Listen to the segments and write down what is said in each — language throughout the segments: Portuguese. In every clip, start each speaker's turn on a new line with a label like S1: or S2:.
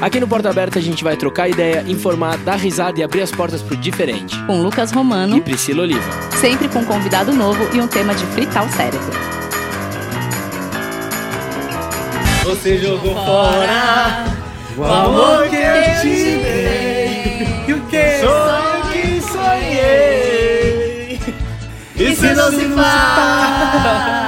S1: Aqui no Porta Aberta a gente vai trocar ideia, informar, dar risada e abrir as portas pro diferente.
S2: Com Lucas Romano
S1: e Priscila Oliva.
S2: Sempre com um convidado novo e um tema de fritar o cérebro.
S3: Você jogou fora o amor que eu te dei. E o que? Sonho que sonhei. E se não se faz?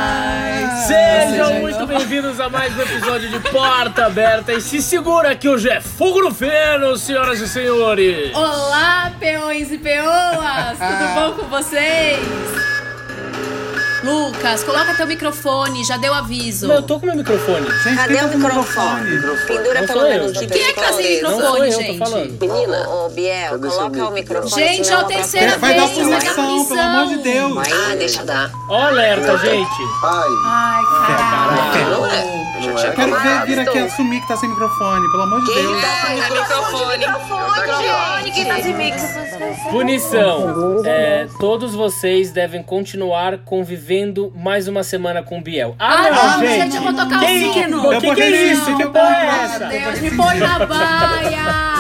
S3: Sejam muito bem-vindos a mais um episódio de Porta Aberta. E se segura que hoje é fogo no feno, senhoras e senhores.
S2: Olá, peões e peoas! Tudo bom com vocês? Lucas, coloca teu microfone, já deu aviso.
S3: Não, eu tô com meu microfone.
S4: Gente, Cadê o microfone? Pendura
S3: Não
S4: pelo
S3: eu.
S4: menos de
S2: Quem é que tá sem microfone, gente?
S4: Menina, ô Biel, coloca o microfone.
S2: Gente, é a terceira vez, vai dar
S5: punição, pelo amor de. Deus.
S4: Ah, deixa dar.
S3: Ó, alerta, gente.
S2: Ai, caralho.
S4: É? Já tinha
S5: Eu quero ver vir aqui
S4: então.
S5: assumir que tá sem microfone, pelo amor de
S4: Quem
S5: Deus.
S4: tá sem microfone? Microfone, quem tá sem mix?
S3: Punição. É, todos vocês devem continuar convivendo mais uma semana com o Biel.
S2: Ah,
S3: não,
S2: não, gente, eu vou tocar o sino.
S3: Que,
S5: Eu
S3: que, que é
S5: isso?
S3: Que
S5: eu
S3: porra é essa?
S2: Deus, me põe na baia!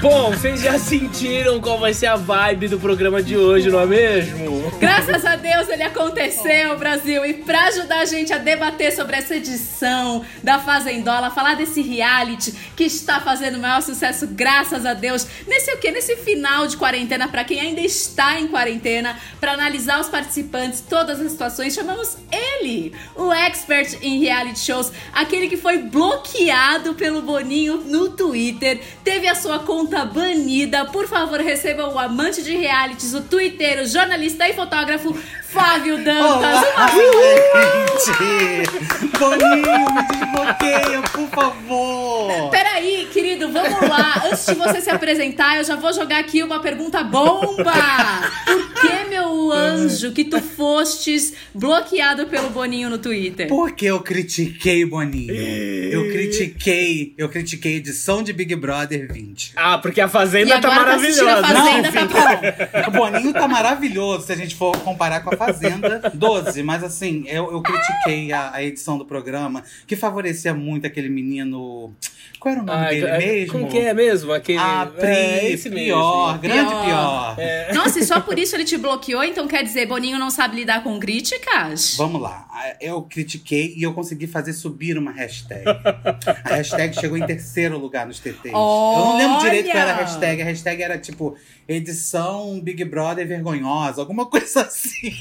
S3: Bom, vocês já sentiram qual vai ser a vibe do programa de hoje, não é mesmo?
S2: Graças a Deus ele aconteceu, Brasil. E pra ajudar a gente a debater sobre essa edição da Fazendola, falar desse reality que está fazendo o maior sucesso, graças a Deus, nesse o quê? Nesse final de quarentena, pra quem ainda está em quarentena, pra analisar os participantes, todas as situações, chamamos ele, o expert em reality shows, aquele que foi bloqueado pelo Boninho no Twitter, teve a sua conta banida. Por favor, recebam o amante de realities, o twitteiro, jornalista e fotógrafo Flávio Dantas.
S5: gente! Boninho, me desbloqueia, por favor!
S2: Peraí, querido, vamos lá. Antes de você se apresentar, eu já vou jogar aqui uma pergunta bomba. Por meu anjo, que tu fostes bloqueado pelo Boninho no Twitter?
S5: Porque eu critiquei Boninho. Eu critiquei, eu critiquei a edição de Big Brother 20.
S3: Ah, porque a Fazenda tá
S2: tá assistindo a
S3: maravilhosa.
S2: Fazenda.
S5: Não,
S2: tá
S5: o Boninho tá maravilhoso se a gente for comparar com a Fazenda 12. Mas assim, eu, eu critiquei a, a edição do programa que favorecia muito aquele menino. Qual era o nome
S3: Ai,
S5: dele
S3: é-
S5: mesmo?
S3: Como que é mesmo? Aquele...
S5: Ah, Pri,
S3: é, esse
S5: pior,
S3: mesmo.
S5: grande
S2: Pior.
S5: pior.
S2: Nossa, e só por isso ele te bloqueou? Então quer dizer, Boninho não sabe lidar com críticas?
S5: Vamos lá, eu critiquei e eu consegui fazer subir uma hashtag. A hashtag chegou em terceiro lugar nos TTs. Eu não lembro direito qual era a
S2: Olha!
S5: hashtag. A hashtag era tipo edição Big Brother vergonhosa, alguma coisa assim.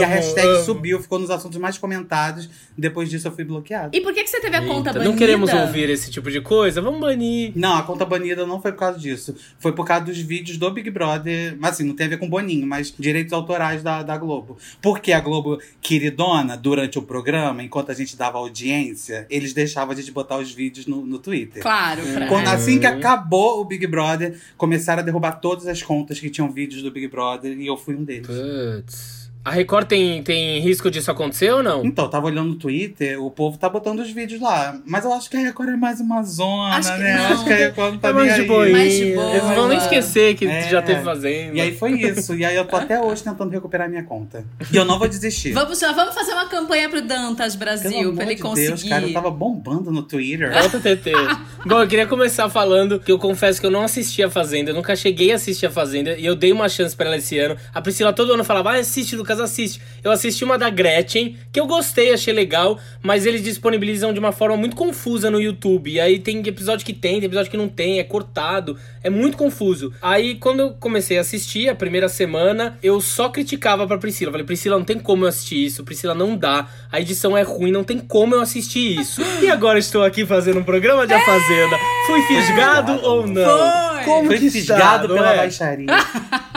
S5: e a hashtag
S3: amo.
S5: subiu, ficou nos assuntos mais comentados. Depois disso eu fui bloqueado.
S2: E por que, que você teve a conta
S3: Eita,
S2: banida?
S3: Queremos ouvir esse tipo de coisa? Vamos banir.
S5: Não, a conta banida não foi por causa disso. Foi por causa dos vídeos do Big Brother. Mas assim, não tem a ver com Boninho, mas direitos autorais da, da Globo. Porque a Globo, queridona, durante o programa, enquanto a gente dava audiência, eles deixavam a gente botar os vídeos no, no Twitter.
S2: Claro, pra...
S5: Quando, assim que acabou o Big Brother, começaram a derrubar todas as contas que tinham vídeos do Big Brother e eu fui um deles.
S3: Putz. A Record tem, tem risco disso acontecer ou não?
S5: Então, eu tava olhando no Twitter, o povo tá botando os vídeos lá. Mas eu acho que a Record é mais uma zona,
S2: Acho que
S5: né?
S2: não.
S5: Acho que a Record não tá
S3: É
S5: nem
S3: mais de
S5: aí.
S3: boinha.
S2: Mais de boa.
S3: Eles vão nem esquecer que
S5: É.
S3: já teve fazenda.
S5: E aí foi isso. E aí eu tô até hoje tentando recuperar minha conta. E eu não vou desistir.
S2: Vamos, já vamos fazer uma campanha pro Dantas Brasil,
S5: Pelo
S2: pra ele
S5: de
S2: conseguir.
S5: Deus, cara, eu tava bombando no Twitter.
S3: Volta TT. Bom, eu queria começar falando que eu confesso que eu não assisti a Fazenda, eu nunca cheguei a assistir a Fazenda e eu dei uma chance pra ela esse ano. A Priscila todo ano falava, ah, assiste, Lucas, assiste. Eu assisti uma da Gretchen, que eu gostei, achei legal, mas eles disponibilizam de uma forma muito confusa no YouTube. E aí tem episódio que tem, tem episódio que não tem, é cortado, é muito confuso. Aí quando eu comecei a assistir, a primeira semana, eu só criticava pra Priscila. Eu falei, Priscila, não tem como eu assistir isso, Priscila, não dá. A edição é ruim, não tem como eu assistir isso. E agora estou aqui fazendo um programa de A Fazenda. Fui fisgado ou não?
S2: Foi.
S3: Como que
S5: fisgado
S3: está,
S5: pela
S3: é?
S5: baixaria.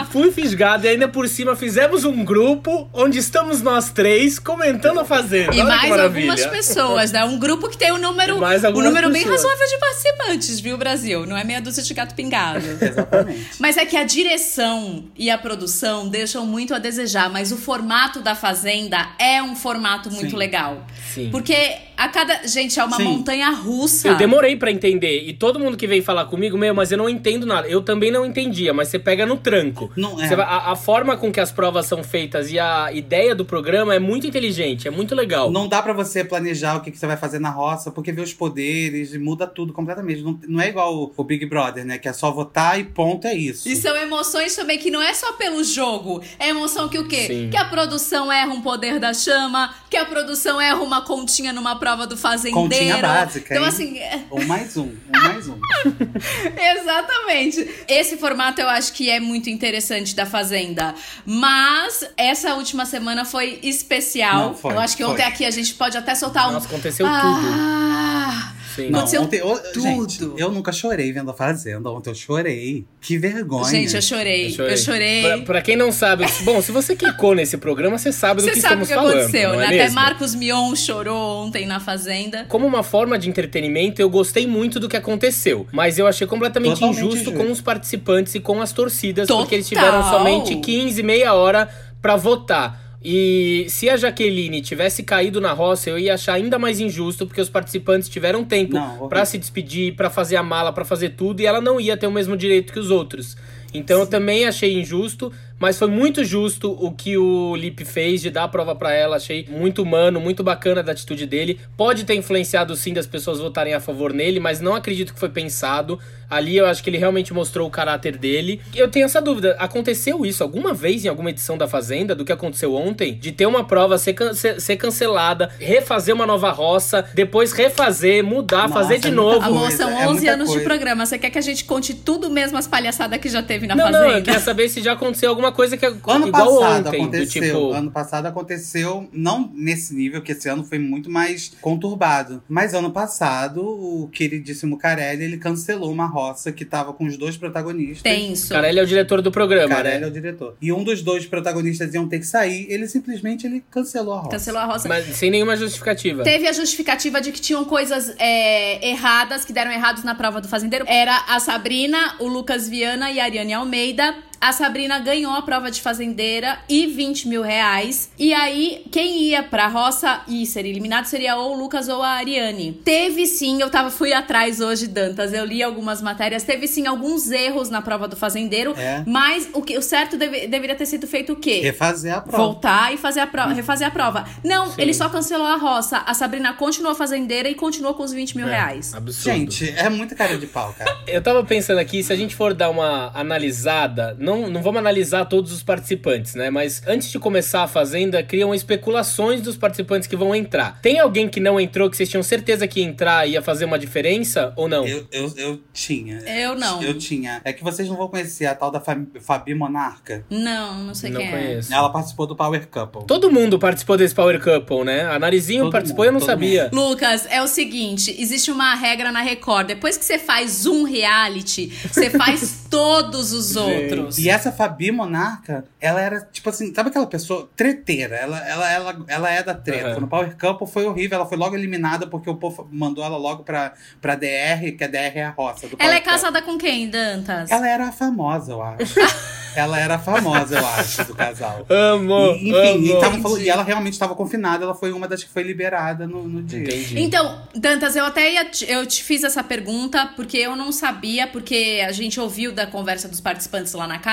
S3: Fui fisgado e ainda por cima fizemos um grupo onde estamos nós três comentando a Fazenda.
S2: E
S3: Olha
S2: mais algumas pessoas, né? Um grupo que tem um número, um número bem razoável de participantes, viu, Brasil? Não é meia dúzia de gato pingado.
S5: Exatamente.
S2: Mas é que a direção e a produção deixam muito a desejar, mas o formato da Fazenda é um formato muito
S5: Sim.
S2: legal.
S3: Sim.
S2: Porque A cada. Gente, é uma
S5: Sim.
S2: montanha russa.
S3: Eu demorei pra entender. E todo mundo que veio falar comigo, meu, mas eu não entendo nada. Eu também não entendia, mas você pega no tranco.
S5: Não, é.
S3: Você a, a forma com que as provas são feitas e a ideia do programa é muito inteligente, é muito legal.
S5: Não dá pra você planejar o que, que você vai fazer na roça, porque vê os poderes e muda tudo completamente. Não, não é igual o, o Big Brother, né? Que é só votar e ponto, é isso.
S2: E são emoções também que não é só pelo jogo. É emoção que o quê?
S3: Sim.
S2: Que a produção erra um poder da chama, que a produção erra uma continha numa prova do fazendeiro.
S5: Continha básica,
S2: Então,
S5: hein?
S2: assim, é-
S5: Um mais um, um mais um.
S2: Exatamente. Esse formato eu acho que é muito interessante da Fazenda. Mas essa última semana foi especial.
S5: Não, foi,
S2: eu acho que ontem
S5: foi.
S2: aqui a gente pode até soltar um.
S3: Nossa, aconteceu
S2: ah,
S3: Sim.
S5: Não,
S2: Aconteceu
S5: ontem, o-
S2: tudo.
S5: Gente, eu nunca chorei vendo a Fazenda. Ontem eu chorei. Que vergonha.
S2: Gente, eu chorei. Eu chorei.
S3: Pra, pra quem não sabe, bom, se você clicou nesse programa, você sabe do
S2: Você
S3: que
S2: sabe o
S3: estamos
S2: que
S3: falando.
S2: aconteceu,
S3: não
S2: né?
S3: é
S2: Até
S3: mesmo?
S2: Marcos Mion chorou ontem na Fazenda.
S3: Como uma forma de entretenimento, eu gostei muito do que aconteceu. Mas eu achei completamente
S5: Totalmente
S3: injusto
S5: injusto.
S3: com os participantes e com as torcidas,
S2: Total.
S3: porque eles tiveram somente 15, meia hora pra votar. E se a Jaqueline tivesse caído na roça, eu ia achar ainda mais injusto, porque os participantes tiveram tempo pra se despedir, pra fazer a mala, pra fazer tudo, e ela não ia ter o mesmo direito que os outros. Então eu também achei injusto, mas foi muito justo o que o Lipe fez de dar a prova pra ela. Achei muito humano, muito bacana da atitude dele. Pode ter influenciado sim das pessoas votarem a favor nele, mas não acredito que foi pensado. Ali eu acho que ele realmente mostrou o caráter dele. Eu tenho essa dúvida: aconteceu isso alguma vez em alguma edição da Fazenda, do que aconteceu ontem? De ter uma prova ser, can- ser- cancelada, refazer uma nova roça, depois refazer, mudar,
S5: Nossa,
S3: fazer de
S5: é
S3: novo.
S2: Amor, são
S5: é
S2: 11
S5: muita
S2: anos de
S5: coisa.
S2: programa. Você quer que a gente conte tudo mesmo as palhaçadas que já teve na
S3: Não,
S2: Fazenda?
S3: não, eu queria saber se já aconteceu alguma coisa que é
S5: Ano
S3: igual
S5: passado
S3: ontem,
S5: aconteceu.
S3: do tipo.
S5: Ano passado aconteceu, não nesse nível, que esse ano foi muito mais conturbado. Mas ano passado, o queridíssimo Carelli, ele cancelou uma roça que tava com os dois protagonistas.
S2: Tenso.
S3: Cara, ele é o diretor do programa,
S5: Carelli
S3: né?
S5: é o diretor. E um dos dois protagonistas iam ter que sair, ele simplesmente ele cancelou a roça.
S2: Cancelou a roça.
S3: Mas sem nenhuma justificativa.
S2: Teve a justificativa de que tinham coisas é, erradas, que deram errados na prova do fazendeiro. Era a Sabrina, o Lucas Viana e a Ariane Almeida. A Sabrina ganhou a prova de fazendeira e 20 mil reais. E aí, quem ia pra roça e ser eliminado seria ou o Lucas ou a Ariane. Teve sim, eu tava, fui atrás hoje, Dantas, eu li algumas matérias. Teve sim alguns erros na prova do fazendeiro.
S5: É.
S2: Mas o, que, o certo deve- deveria ter sido feito o quê?
S5: Refazer a prova.
S2: voltar e fazer a prova, refazer a prova. Não, ele só cancelou a roça. A Sabrina continuou fazendeira e continuou com os 20 mil reais.
S3: Absurdo.
S5: Gente, é muita cara de pau, cara.
S3: Eu tava pensando aqui, se a gente for dar uma analisada, não, não vamos analisar todos os participantes, né? Mas antes de começar a Fazenda, criam especulações dos participantes que vão entrar. Tem alguém que não entrou que vocês tinham certeza que ia entrar ia fazer uma diferença ou não?
S5: Eu, eu, eu tinha.
S2: Eu não.
S5: Eu tinha. É que vocês não vão conhecer a tal da Fabi, Monarca.
S2: Não, não sei
S3: não
S2: quem é.
S3: conheço.
S5: Ela participou do Power Couple.
S3: Todo mundo participou desse Power Couple, né? A Narizinho
S5: Todo
S3: participou e
S5: mundo,
S3: eu não sabia.
S2: Lucas, é o seguinte, existe uma regra na Record. Depois que você faz um reality, você faz todos os outros.
S5: E essa Fabi Monarca, ela era, tipo assim, sabe aquela pessoa treteira? Ela, ela, ela, ela é da treta.
S3: Aham.
S5: No Power Couple foi horrível, ela foi logo eliminada porque o povo mandou ela logo pra, pra DR, que a DR é a roça. Do
S2: Ela
S5: Power
S2: é casada com quem, Dantas?
S5: Ela era a famosa, eu acho. ela era a famosa, eu acho, do casal.
S3: Amo,
S5: E, enfim, e,
S3: amo.
S5: falando- e ela realmente estava confinada, ela foi uma das que foi liberada no, no dia.
S3: Entendi.
S2: Então, Dantas, eu até ia te, eu te fiz essa pergunta porque eu não sabia, porque a gente ouviu da conversa dos participantes lá na casa.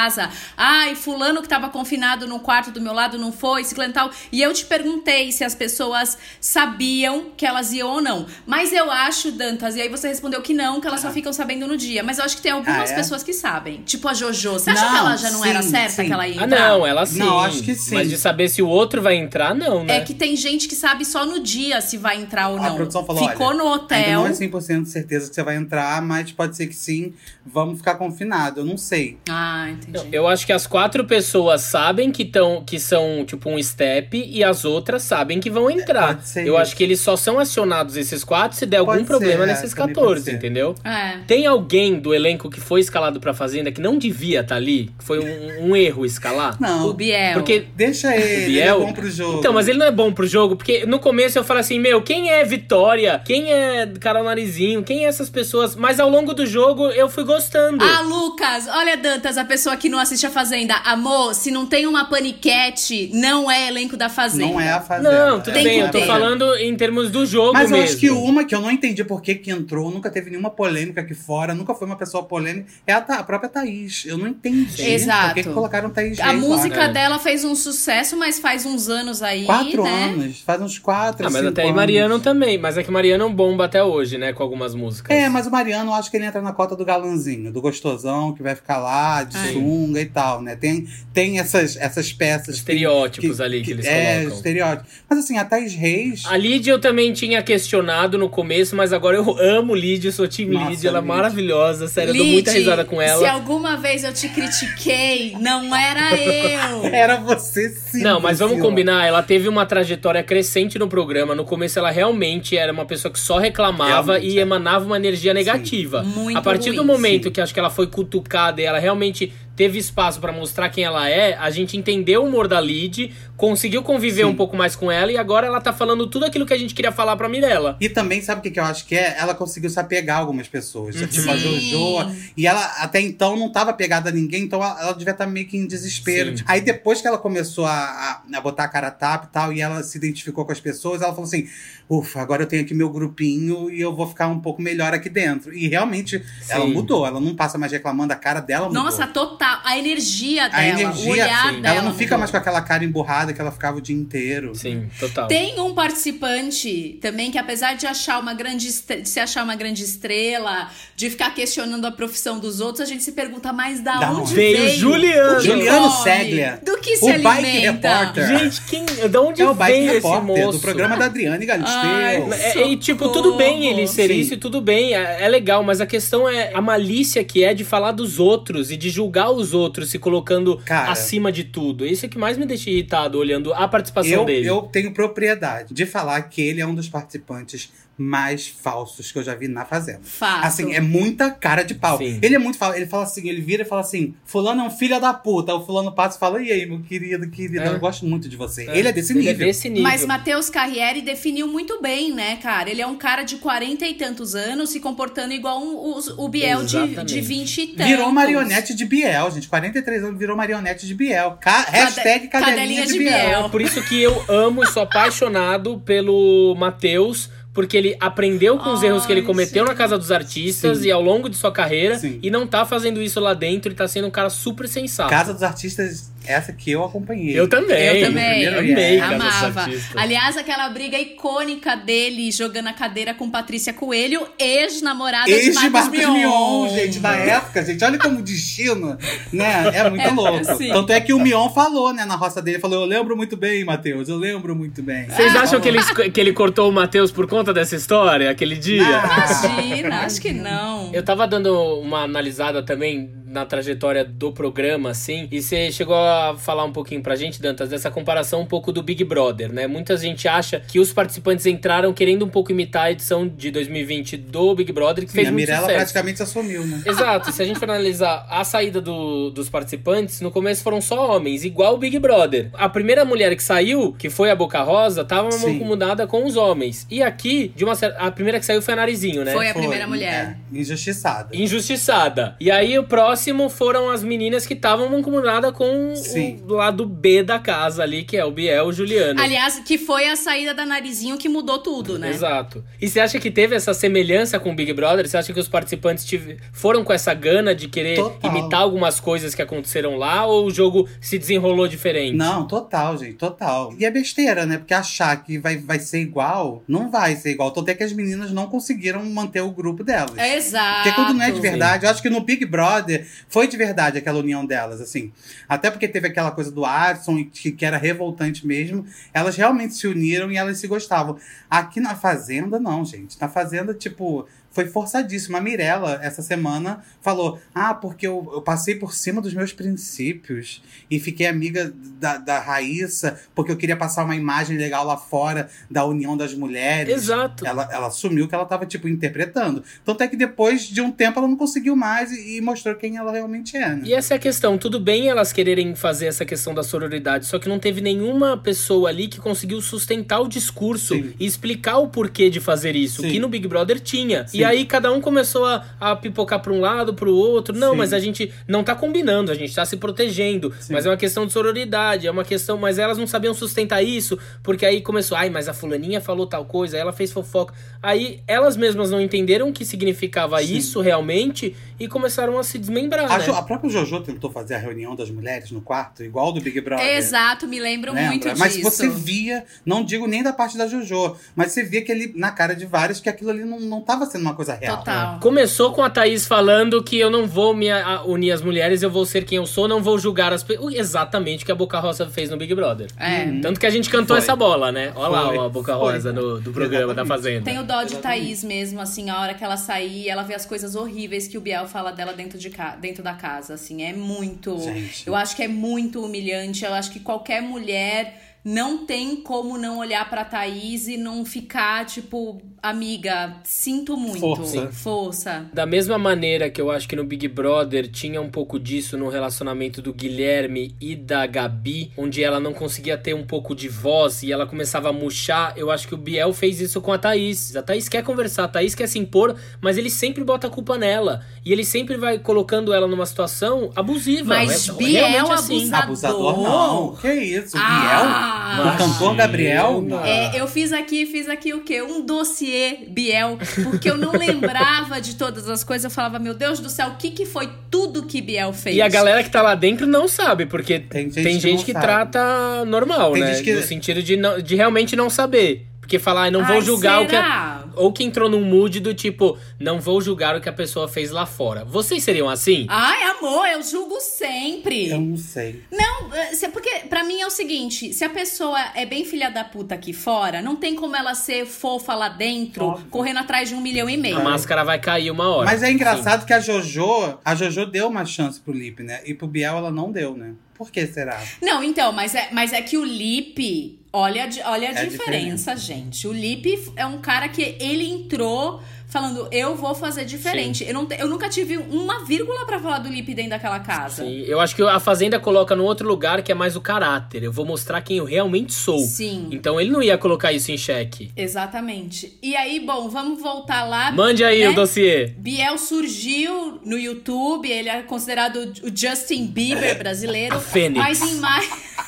S2: Ai, fulano que tava confinado no quarto do meu lado não foi, ciclano e tal. E eu te perguntei se as pessoas sabiam que elas iam ou não. Mas eu acho, Dantas, e aí você respondeu que não, que elas só ficam sabendo no dia. Mas eu acho que tem algumas
S5: Ah, é?
S2: pessoas que sabem. Tipo a Jojo. Você acha
S5: Não,
S2: que ela já não era
S5: sim,
S2: certa
S5: sim.
S2: que ela ia
S3: Ah,
S2: entrar?
S3: não, ela sim.
S5: Não, acho que sim.
S3: Mas de saber se o outro vai entrar, não, né?
S2: É que tem gente que sabe só no dia se vai entrar ou
S5: A
S2: não.
S5: produção falou,
S2: Ficou
S5: olha,
S2: no
S5: Ainda
S2: hotel.
S5: não é 100% de certeza que você vai entrar, mas pode ser que sim. Vamos ficar confinado, eu não sei.
S2: Ah, entendi.
S3: Eu acho que as quatro pessoas sabem que, tão, que são, tipo, um step e as outras sabem que vão entrar.
S5: pode ser
S3: Eu
S5: isso.
S3: acho que eles só são acionados esses quatro se der algum
S5: Pode
S3: problema
S5: ser, é,
S3: nesses
S5: também
S3: 14,
S5: pode ser.
S3: entendeu?
S2: É.
S3: Tem alguém do elenco que foi escalado pra Fazenda que não devia estar ali? Que foi um, um erro escalar?
S5: Não.
S2: O Biel.
S3: Porque
S5: Deixa ele, ele é
S3: Biel?
S5: bom pro jogo.
S3: Então, mas ele não é bom pro jogo, porque no começo eu falo assim, meu, quem é Vitória? Quem é Carol Narizinho? Quem é essas pessoas? Mas ao longo do jogo eu fui gostando.
S2: Ah, Lucas, olha, Dantas, a pessoa que não assiste a Fazenda. Amor, se não tem uma paniquete, não é elenco da Fazenda.
S5: Não é a fazenda.
S3: não, tudo
S2: Tem
S3: bem, eu tô
S2: ter.
S3: falando em termos do jogo
S5: Mas eu
S3: mesmo.
S5: acho que uma que eu não entendi por que, que entrou, nunca teve nenhuma polêmica aqui fora, nunca foi uma pessoa polêmica, é a, a própria Thaís. Eu não entendi
S2: Exato.
S5: por que, que colocaram Thaís
S2: A
S5: lá.
S2: música
S3: É.
S2: dela fez um sucesso, mas faz uns anos aí,
S5: Quatro
S2: né?
S5: anos, faz uns quatro,
S3: Ah, mas
S5: cinco
S3: até aí
S5: anos.
S3: Mariano também. Mas é que Mariano bomba até hoje, né? Com algumas músicas.
S5: É, mas o Mariano, eu acho que ele entra na cota do galanzinho, do gostosão, que vai ficar lá, de
S2: Ai.
S5: Sunga e tal, né? Tem, tem essas, essas peças. que-
S3: Estereótipos ali que eles
S5: é,
S3: colocam.
S5: estereótipos. Mas assim, a Thaís Reis.
S3: A Lídia eu também tinha questionado no começo, mas agora eu amo Lídia, sou time
S5: Nossa,
S3: Lídia, ela é maravilhosa, sério, eu dou muita risada com
S2: Se
S3: ela.
S2: alguma vez eu te critiquei, não era eu.
S5: Era você sim.
S3: Não, mas vamos combinar, ela teve uma trajetória crescente no programa. No começo ela realmente era uma pessoa que só reclamava
S5: Realmente,
S3: e
S5: é.
S3: emanava uma energia negativa.
S2: Muito
S3: a partir do
S2: ruim,
S3: momento
S5: sim.
S3: que acho que ela foi cutucada e ela realmente teve espaço pra mostrar quem ela é, a gente entendeu o humor da Lid, conseguiu conviver
S5: Sim.
S3: um pouco mais com ela e agora ela tá falando tudo aquilo que a gente queria falar pra Mirella.
S5: E também, sabe o que, que eu acho que é? Ela conseguiu se apegar a algumas pessoas.
S3: Uhum.
S5: Tipo, a. Jojo. E ela até então não tava pegada a ninguém, então ela, ela devia estar meio que em desespero.
S3: Sim.
S5: Aí depois que ela começou a, a, a botar a cara a tapa e tal, e ela se identificou com as pessoas, ela falou assim: ufa, agora eu tenho aqui meu grupinho e eu vou ficar um pouco melhor aqui dentro. E realmente ela
S3: Sim.
S5: mudou, ela não passa mais reclamando, a cara dela mudou.
S2: Nossa, total. A energia dela,
S5: a energia,
S2: o olhar
S3: sim.
S2: dela.
S5: ela não fica mais com aquela cara emburrada que ela ficava o dia inteiro.
S3: Sim, total.
S2: Tem um participante também que, apesar de achar uma grande de se achar uma grande estrela, de ficar questionando a profissão dos outros, a gente se pergunta, mas da,
S5: Da
S2: onde
S5: onde?
S3: Veio
S2: veio?
S3: Juliano.
S5: Juliano
S2: come?
S5: Seglia.
S2: Do que se
S5: O Bike
S2: alimenta?
S5: Repórter.
S3: Gente, quem, de onde
S5: É o Bike
S3: veio esse
S5: Repórter
S3: moço?
S5: do programa da Adriane Galisteu.
S2: Ai,
S3: É, e tipo, tudo bem ele ser
S5: Sim.
S3: isso e tudo bem, é, é legal, mas a questão é a malícia que é de falar dos outros e de julgar os outros se colocando
S5: Cara.
S3: acima de tudo. Isso é que mais me deixa irritado olhando a participação
S5: Eu,
S3: dele.
S5: eu tenho propriedade de falar que ele é um dos participantes mais falsos que eu já vi na Fazenda.
S2: Fato.
S5: Assim, é muita cara de pau.
S3: Sim.
S5: Ele é muito falso. Ele fala assim, ele vira e fala assim: Fulano é um filho da puta. O fulano passa e fala: E aí, meu querido, querido,
S3: É.
S5: eu gosto muito de você.
S3: É,
S5: Ele é desse
S3: ele
S5: nível.
S3: É desse nível.
S2: Mas Matheus Carriere definiu muito bem, né, cara? Ele é um cara de 40 e tantos anos se comportando igual um- os- o Biel de,
S3: Exatamente.
S2: de 20 e tantos.
S5: Virou marionete de Biel, gente. 43 anos virou marionete de Biel. Ca hashtag cadelinha,
S2: cadelinha
S5: de,
S2: de
S5: Biel.
S2: Biel.
S3: É por isso que eu amo e sou apaixonado pelo Matheus. Porque ele aprendeu com os
S2: Ai,
S3: erros que ele cometeu na. Casa dos Artistas
S5: Sim.
S3: e ao longo de sua carreira.
S5: Sim.
S3: E não tá fazendo isso lá dentro, ele tá sendo um cara super sensato.
S5: Casa dos Artistas, essa que eu acompanhei.
S3: Eu também.
S2: Eu também.
S5: primeiro
S3: Amei
S2: Amava. Aliás, aquela briga icônica dele jogando a cadeira com Patrícia Coelho, ex-namorada de
S5: Ex de
S2: Marcos
S5: Marcos
S2: Mion.
S5: Mion, gente, da época, gente. Olha como o destino, né? É muito
S2: É,
S5: louco.
S2: sim.
S5: Tanto é que o Mion falou, né, na roça dele, falou: Eu lembro muito bem, Matheus, eu lembro muito bem.
S3: Vocês acham que ele, que ele cortou o Matheus por conta dessa história, aquele dia?
S2: Imagina, acho que não.
S3: Eu tava dando uma analisada também na trajetória do programa, assim, e você chegou a falar um pouquinho pra gente, Dantas, dessa comparação um pouco do Big Brother, né? Muita gente acha que os participantes entraram querendo um pouco imitar a edição de 2020 do Big Brother, que
S5: Sim,
S3: fez
S5: a
S3: muito
S5: Mirella
S3: sucesso.
S5: praticamente assumiu, né?
S3: Exato, se a gente for analisar a saída do- dos participantes, no começo foram só homens, igual o Big Brother. A primeira mulher que saiu, que foi a Boca Rosa, tava
S5: Sim.
S3: acomodada com os homens. E aqui, de uma a primeira que saiu foi a Narizinho, né?
S2: Foi a primeira mulher.
S5: É, injustiçada.
S3: Injustiçada. E aí o próximo foram as meninas que estavam mancomunadas com
S5: Sim.
S3: o lado B da casa ali, que é o Biel e o Juliano.
S2: Aliás, que foi a saída da Narizinho que mudou tudo, né?
S3: Exato. E você acha que teve essa semelhança com o Big Brother? Você acha que os participantes tive- foram com essa gana de querer
S5: Total.
S3: imitar algumas coisas que aconteceram lá? Ou o jogo se desenrolou diferente?
S5: Não, total, gente, total. E é besteira, né? Porque achar que vai, vai ser igual, não vai ser igual. Tanto é que as meninas não conseguiram manter o grupo delas.
S2: Exato.
S5: Porque quando não é de verdade, eu acho que no Big Brother foi de verdade aquela união delas, assim. Até porque teve aquela coisa do Adson, que, que era revoltante mesmo. Elas realmente se uniram e elas se gostavam. Aqui na Fazenda, não, gente. Na Fazenda, tipo, foi forçadíssimo. A Mirella, essa semana, falou: Ah, porque eu, eu passei por cima dos meus princípios e fiquei amiga da, da Raíssa, porque eu queria passar uma imagem legal lá fora da união das mulheres.
S3: Exato.
S5: Ela, ela assumiu que ela tava, tipo, interpretando. Tanto é que depois de um tempo ela não conseguiu mais e, e mostrou quem ela realmente é. Né?
S3: E essa é a questão. Tudo bem elas quererem fazer essa questão da sororidade, só que não teve nenhuma pessoa ali que conseguiu sustentar o discurso
S5: Sim.
S3: e explicar o porquê de fazer isso,
S5: Sim.
S3: que no Big Brother tinha.
S5: Sim.
S3: E aí cada um começou a, a pipocar pra um lado, pro outro. Não,
S5: Sim.
S3: mas a gente não tá combinando, a gente tá se protegendo.
S5: Sim.
S3: Mas é uma questão de sororidade, é uma questão. Mas elas não sabiam sustentar isso, porque aí começou, ai, mas a fulaninha falou tal coisa, ela fez fofoca. Aí elas mesmas não entenderam o que significava
S5: Sim.
S3: isso realmente e começaram a se desmembrar.
S5: A,
S3: né?
S5: Jo- a própria Jojo tentou fazer a reunião das mulheres no quarto, igual do Big Brother.
S2: Exato, me lembro
S5: Lembra?
S2: muito
S5: Mas
S2: disso.
S5: você via, não digo nem da parte da Jojo, mas você via que ele, na cara de vários, que aquilo ali não, não tava sendo uma coisa real.
S2: Total.
S3: Começou com a Thaís falando que eu não vou me unir às mulheres, eu vou ser quem eu sou, não vou julgar as pessoas. Exatamente o que a Boca Rosa fez no Big Brother.
S2: É.
S3: Tanto que a gente cantou
S5: Foi.
S3: essa bola, né? Olha lá ó, a Boca
S5: Foi.
S3: Rosa no, do programa da
S5: Exatamente.
S3: Fazenda.
S2: Tem o dó de Thaís mesmo, assim, a hora que ela sair, ela vê as coisas horríveis que o Biel fala dela dentro, de ca... dentro da casa, assim, é muito...
S5: Gente.
S2: Eu acho que é muito humilhante, eu acho que qualquer mulher não tem como não olhar pra Thaís e não ficar, tipo, amiga, sinto muito.
S5: Força.
S2: Força.
S3: Da mesma maneira que eu acho que no Big Brother tinha um pouco disso no relacionamento do Guilherme e da Gabi, onde ela não conseguia ter um pouco de voz e ela começava a murchar, eu acho que o Biel fez isso com a Thaís. A Thaís quer conversar, a Thaís quer se impor, mas ele sempre bota a culpa nela. E ele sempre vai colocando ela numa situação abusiva.
S2: Mas
S3: é,
S2: Biel
S3: realmente assim.
S2: abusador.
S5: Abusador não. Que isso?
S2: Ah,
S5: Biel? O cantor Gabriel?
S2: É, eu fiz aqui, fiz aqui o quê? Um dossiê Biel, porque eu não lembrava de todas as coisas. Eu falava, meu Deus do céu, o que, que foi tudo que Biel fez?
S3: E a galera que tá lá dentro não sabe, porque
S5: Tem
S3: tem
S5: gente
S3: gente,
S5: que
S3: que, trata normal,
S5: Tem
S3: né?
S5: gente que-
S3: No sentido de, não- de realmente não saber. Porque falar, "Ai, não vou
S2: Ai,
S3: julgar o que.
S2: será?
S3: A... Ou que entrou num mood do tipo, não vou julgar o que a pessoa fez lá fora. Vocês seriam assim?
S2: Ai, amor, eu julgo sempre.
S5: Eu não sei.
S2: Não, é, se- porque pra mim é o seguinte: se a pessoa é bem filha da puta aqui fora, não tem como ela ser fofa lá dentro,
S5: Óbvio.
S2: correndo atrás de um milhão e meio.
S3: A máscara vai cair uma hora.
S5: Mas é engraçado que a Jojo, a Jojo deu uma chance pro Lipe, né? E pro Biel ela não deu, né? Por que será?
S2: Não, então, mas é, mas é que o Lipe, olha, olha a
S5: É
S2: diferença, gente. O Lipe é um cara que ele entrou falando, eu vou fazer diferente. Eu, não, te- eu nunca tive uma vírgula pra falar do Lipe dentro daquela casa.
S3: Sim, eu acho que a Fazenda coloca no outro lugar que é mais o caráter. Eu vou mostrar quem eu realmente sou.
S2: Sim.
S3: Então ele não ia colocar isso em xeque.
S2: Exatamente. E aí, bom, vamos voltar lá.
S3: Mande aí
S2: né?
S3: o dossiê.
S2: Biel surgiu no YouTube, ele é considerado o Justin Bieber brasileiro.
S3: A Fênix.
S2: Mas em maio.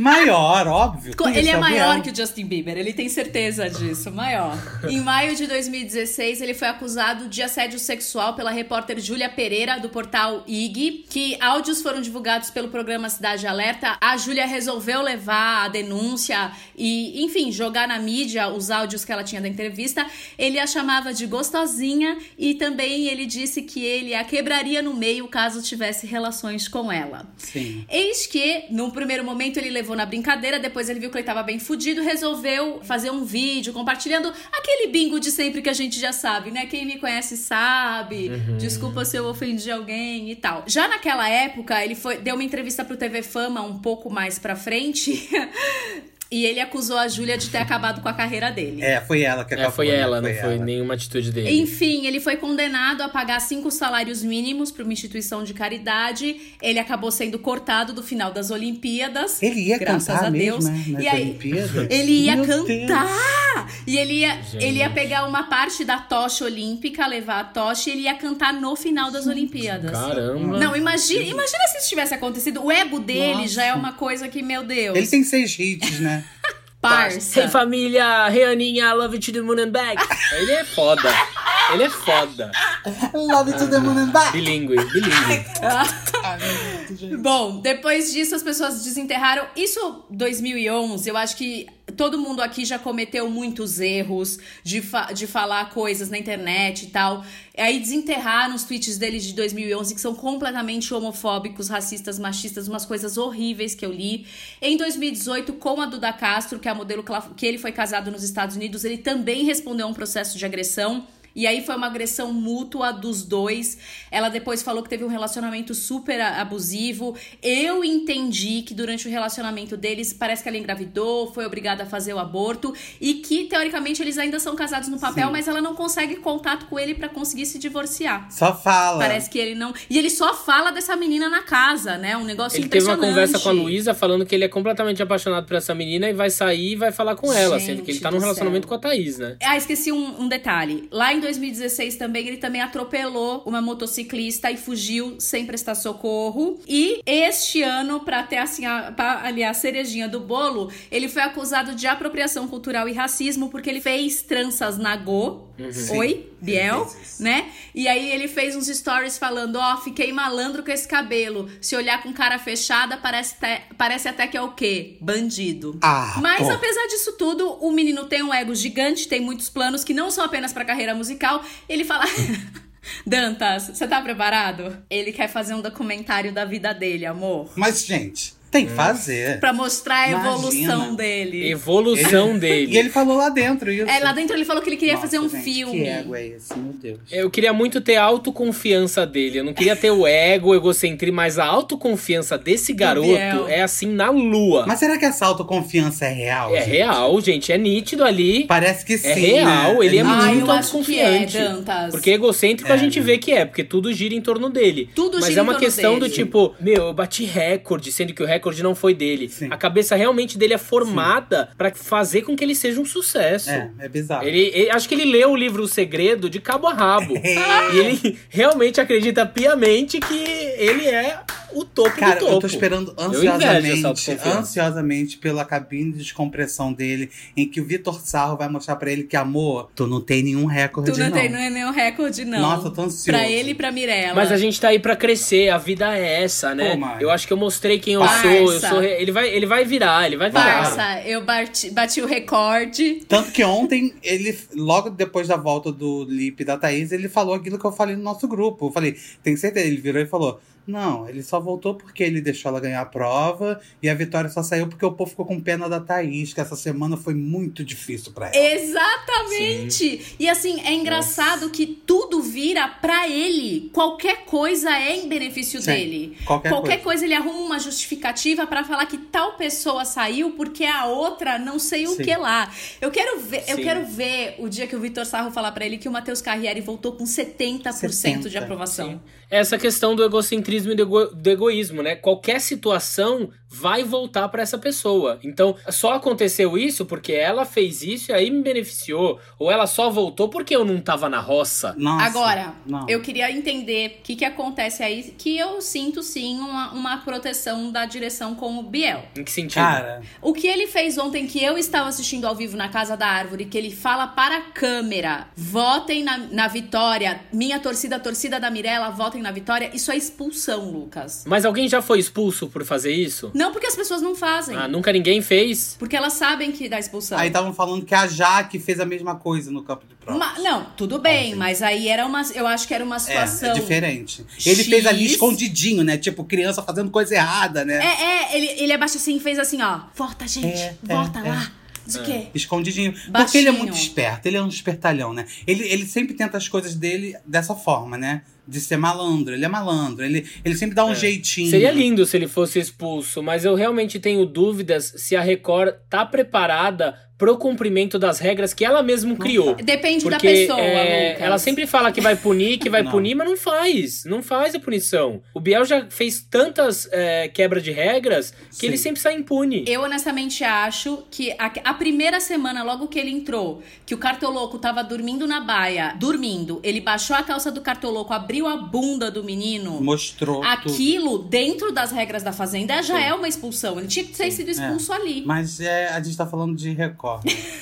S5: Maior, óbvio.
S2: Ele é maior que o Justin Bieber, ele tem certeza disso, maior. Em maio de 2016, ele foi acusado de assédio sexual pela repórter Júlia Pereira, do portal IG, que áudios foram divulgados pelo programa Cidade Alerta. A Júlia resolveu levar a denúncia e, enfim, jogar na mídia os áudios que ela tinha da entrevista. Ele a chamava de gostosinha e também ele disse que ele a quebraria no meio caso tivesse relações com ela.
S5: Sim.
S2: Eis que, num primeiro momento, ele levou na brincadeira, depois ele viu que ele tava bem fudido, resolveu fazer um vídeo compartilhando aquele bingo de sempre que a gente já sabe, né? Quem me conhece sabe. Desculpa se eu ofendi alguém e tal. Já naquela época, ele foi deu uma entrevista pro TV Fama um pouco mais pra frente. E ele acusou a Júlia de ter acabado com a carreira dele.
S5: É, foi ela que
S3: É,
S5: acabou.
S3: foi
S5: né?
S3: ela, não foi
S5: ela.
S3: nenhuma atitude dele.
S2: Enfim, ele foi condenado a pagar cinco salários mínimos para uma instituição de caridade. Ele acabou sendo cortado do final das Olimpíadas.
S5: Ele ia
S2: graças
S5: cantar
S2: a
S5: mesmo,
S2: Deus.
S5: né? Nas
S2: E aí,
S5: Olimpíadas?
S2: ele ia
S5: Meu
S2: cantar! E ele ia,
S3: Gente.
S2: ele ia pegar uma parte da tocha olímpica, levar a tocha e ele ia cantar no final das Olimpíadas.
S3: Caramba.
S2: Não, imagina, imagina se isso tivesse acontecido. O ego dele
S5: Nossa.
S2: já é uma coisa que, meu Deus.
S5: Ele tem seis hits, né?
S2: parça.
S3: Hey família, Reaninha, love you to the moon and back. Ele é foda. Ele é foda.
S5: Love to the moon and back.
S3: Bilingue, bilingue.
S2: Bom, depois disso as pessoas desenterraram. Isso 2011, eu acho que todo mundo aqui já cometeu muitos erros de, fa de falar coisas na internet e tal. Aí desenterraram os tweets deles de 2011 que são completamente homofóbicos, racistas, machistas, umas coisas horríveis que eu li. Em 2018, com a Duda Castro, que é a modelo que ele foi casado nos Estados Unidos, ele também respondeu a um processo de agressão. E aí foi uma agressão mútua dos dois. Ela depois falou que teve um relacionamento super abusivo. Eu entendi que durante o relacionamento deles, parece que ela engravidou, foi obrigada a fazer o aborto e que teoricamente eles ainda são casados no papel,
S5: Sim.
S2: mas ela não consegue contato com ele para conseguir se divorciar.
S5: Só fala.
S2: Parece que ele não. E ele só fala dessa menina na casa, né? Um negócio
S3: Ele teve uma
S2: impressionante.
S3: conversa com a Luísa falando que ele é completamente apaixonado por essa menina e vai sair e vai falar com ela,
S2: Gente
S3: sendo que ele tá num relacionamento
S2: céu.
S3: com a Thaís, né?
S2: Ah, esqueci um, um detalhe. Lá em 2016 também, ele também atropelou uma motociclista e fugiu sem prestar socorro. E este ano, pra ter assim, a, pra, ali, a cerejinha do bolo, ele foi acusado de apropriação cultural e racismo porque ele fez tranças na Go. Oi, Biel, né? E aí ele fez uns stories falando, ó, fiquei malandro com esse cabelo. Se olhar com cara fechada, parece, até- parece até que é o quê? Bandido.
S5: Ah,
S2: Mas
S5: pô.
S2: apesar disso tudo, o menino tem um ego gigante, tem muitos planos que não são apenas pra carreira musical. Ele fala. Dantas, você tá preparado? Ele quer fazer um documentário da vida dele, amor.
S5: Mas, gente, tem que fazer.
S2: Pra mostrar a
S5: Imagina.
S2: evolução dele.
S3: Evolução dele.
S5: E ele falou lá dentro isso.
S2: É, lá dentro ele falou que ele queria
S5: Nossa,
S2: fazer um
S5: gente,
S2: filme.
S5: Que ego é esse, meu Deus.
S3: Eu queria muito ter a autoconfiança dele. Eu não queria ter o ego, o egocentrismo, mas a autoconfiança desse garoto é assim na lua.
S5: Mas será que essa autoconfiança é real?
S3: é
S5: gente?
S3: real, gente. É nítido ali.
S5: Parece que sim.
S3: É real,
S5: né?
S3: ele é
S2: Ah,
S3: muito
S2: é,
S3: autoconfiante.
S2: Dantas.
S3: Porque egocêntrico a
S5: É,
S3: gente
S5: né?
S3: vê que é, porque tudo gira em torno dele.
S2: Tudo
S3: Mas
S2: gira
S3: é uma questão
S2: dele.
S3: do tipo, meu, eu bati recorde, sendo que o recorde não foi dele.
S5: Sim.
S3: A cabeça realmente dele é formada pra fazer com que ele seja um sucesso.
S5: É, é bizarro.
S3: Ele, ele- acho que ele leu o livro O Segredo de cabo a rabo.
S5: É.
S3: e ele realmente acredita piamente que ele é o topo
S5: Cara,
S3: do topo.
S5: eu tô esperando ansiosamente, ansiosamente pela cabine de descompressão dele, em que o Vitor Sarro vai mostrar pra ele que, amor, tu não tem nenhum recorde,
S2: Tu não, tem não é nenhum recorde, não.
S5: Nossa, eu tô ansioso.
S2: Pra ele e pra Mirella.
S3: Mas a gente tá aí pra crescer, a vida é essa, né?
S5: Pô,
S3: eu acho que eu mostrei quem eu sou, eu sou. re- Ele vai, ele vai virar, ele vai virar.
S2: Parça, eu bati, bati o recorde.
S5: Tanto que ontem, ele, logo depois da volta do Lipe e da Thaís, ele falou aquilo que eu falei no nosso grupo. Eu falei, tem certeza? Ele virou e falou: Não, ele só voltou porque ele deixou ela ganhar a prova e a vitória só saiu porque o povo ficou com pena da Thaís, que essa semana foi muito difícil pra ela.
S2: Exatamente! E assim, é engraçado que tudo vira pra ele. Qualquer coisa é em benefício
S5: Sim,
S2: dele.
S5: qualquer
S2: coisa.
S5: coisa.
S2: ele arruma uma justificativa pra falar que tal pessoa saiu porque a outra não sei o
S5: Sim.
S2: que lá. Eu quero ver, eu
S3: Sim.
S2: quero ver o dia que o Vitor Sarro falar pra ele que o Matheus Carriere voltou com 70%,
S5: 70,
S2: de aprovação.
S3: Essa questão do egocentrismo e do, ego- do egoísmo, né? Qualquer situação vai voltar pra essa pessoa. Então, só aconteceu isso porque ela fez isso e aí me beneficiou. Ou ela só voltou porque eu não tava na roça.
S5: Nossa,
S2: Agora,
S5: não.
S2: eu queria entender o que, que acontece aí, que eu sinto sim uma, uma proteção da direção com o Biel.
S3: Em que sentido?
S5: Cara,
S2: O que ele fez ontem, que eu estava assistindo ao vivo na Casa da Árvore, que ele fala para a câmera: votem na, na vitória, minha torcida, a torcida da Mirella, votem na vitória. Isso é expulsão, Lucas.
S3: Mas alguém já foi expulso por fazer isso?
S2: Não porque as pessoas não fazem.
S3: Ah, nunca ninguém fez?
S2: Porque elas sabem que dá expulsão.
S5: aí estavam falando que a Jaque fez a mesma coisa no campo de prova.
S2: Ma- não, tudo bem, mas aí era uma. Eu acho que era uma
S5: É,
S2: situação.
S5: é diferente. Ele fez ali
S2: X.
S5: escondidinho, né? Tipo, criança fazendo coisa errada, né?
S2: É, é, ele, ele abaixou assim e fez assim, ó. Vota, gente.
S5: É,
S2: vota
S5: é,
S2: lá. Sei o quê.
S5: Escondidinho. Porque
S2: Baixinho.
S5: ele é muito esperto, ele é um espertalhão, né? Ele, ele sempre tenta as coisas dele dessa forma, né? De ser malandro. Ele é malandro. Ele, ele sempre dá um jeitinho.
S3: Seria lindo se ele fosse expulso, mas eu realmente tenho dúvidas se a Record tá preparada pro cumprimento das regras que ela mesma criou.
S2: Depende da
S3: Porque
S2: pessoa,
S3: é,
S2: Lucas.
S3: ela sempre fala que vai punir, que vai
S5: Não.
S3: punir, mas não faz. Não faz a punição. O Biel já fez tantas é, quebras de regras que
S5: Sim.
S3: ele sempre sai impune.
S2: Eu honestamente acho que a, a primeira semana, logo que ele entrou, que o cartoloco tava dormindo na baia, dormindo, ele baixou a calça do cartoloco, abriu a bunda do menino.
S5: Mostrou tudo.
S2: Aquilo, dentro das regras da Fazenda, já é uma expulsão. Ele tinha que ter sido expulso ali.
S5: Mas é, a gente tá falando de Record.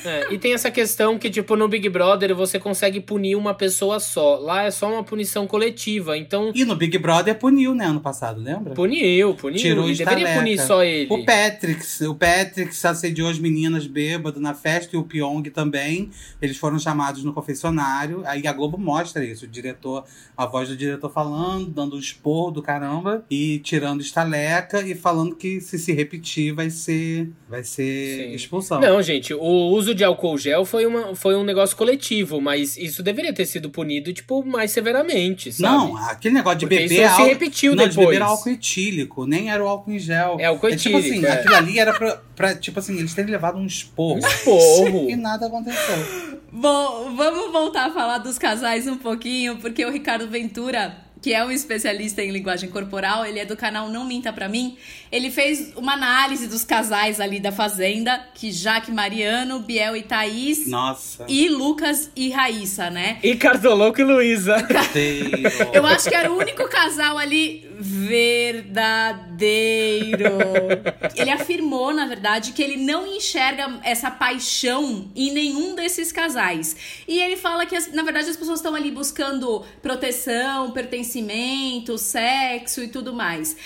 S3: É, e tem essa questão que, tipo, no Big Brother você consegue punir uma pessoa só. Lá é só uma punição coletiva. Então,
S5: e no Big Brother puniu, né? Ano passado, lembra?
S3: puniu, puniu.
S5: Tirou
S3: e
S5: o
S3: deveria punir só ele.
S5: O Patrick, o Patrick assediou as meninas bêbado na festa e o Pyong também. Eles foram chamados no confessionário. Aí a Globo mostra isso. O diretor, a voz voz do diretor falando, dando um esporro do caramba e tirando estaleca e falando que se se repetir vai ser, vai ser
S3: Sim.
S5: expulsão.
S3: Não, gente, o uso de álcool gel foi, uma, foi um negócio coletivo, mas isso deveria ter sido punido, tipo, mais severamente, sabe?
S5: Não, aquele negócio de
S3: Porque
S5: beber
S3: isso se
S5: álcool.
S3: repetiu
S5: não, de
S3: depois.
S5: beber álcool etílico, nem era o álcool em gel.
S3: É álcool
S5: tipo assim,
S3: etílico, é.
S5: aquilo ali era pra, pra, tipo assim, eles terem levado um esporro.
S3: Um esporro.
S5: E nada aconteceu.
S2: Bom, vamos voltar a falar dos casais um pouquinho, porque o Ricardo Ventura, que é um especialista em linguagem corporal, ele é do canal Não Minta Pra Mim, ele fez uma análise dos casais ali da Fazenda, que Jaque Mariano, Biel e Thaís,
S5: Nossa.
S2: e Lucas e Raíssa, né?
S3: E Cartoloco e Luísa.
S2: Eu acho que era o único casal ali verdadeiro. Ele afirmou, na verdade, que ele não enxerga essa paixão em nenhum desses casais. E ele fala que, na verdade, as pessoas estão ali buscando proteção, pertencimento, sexo e tudo mais.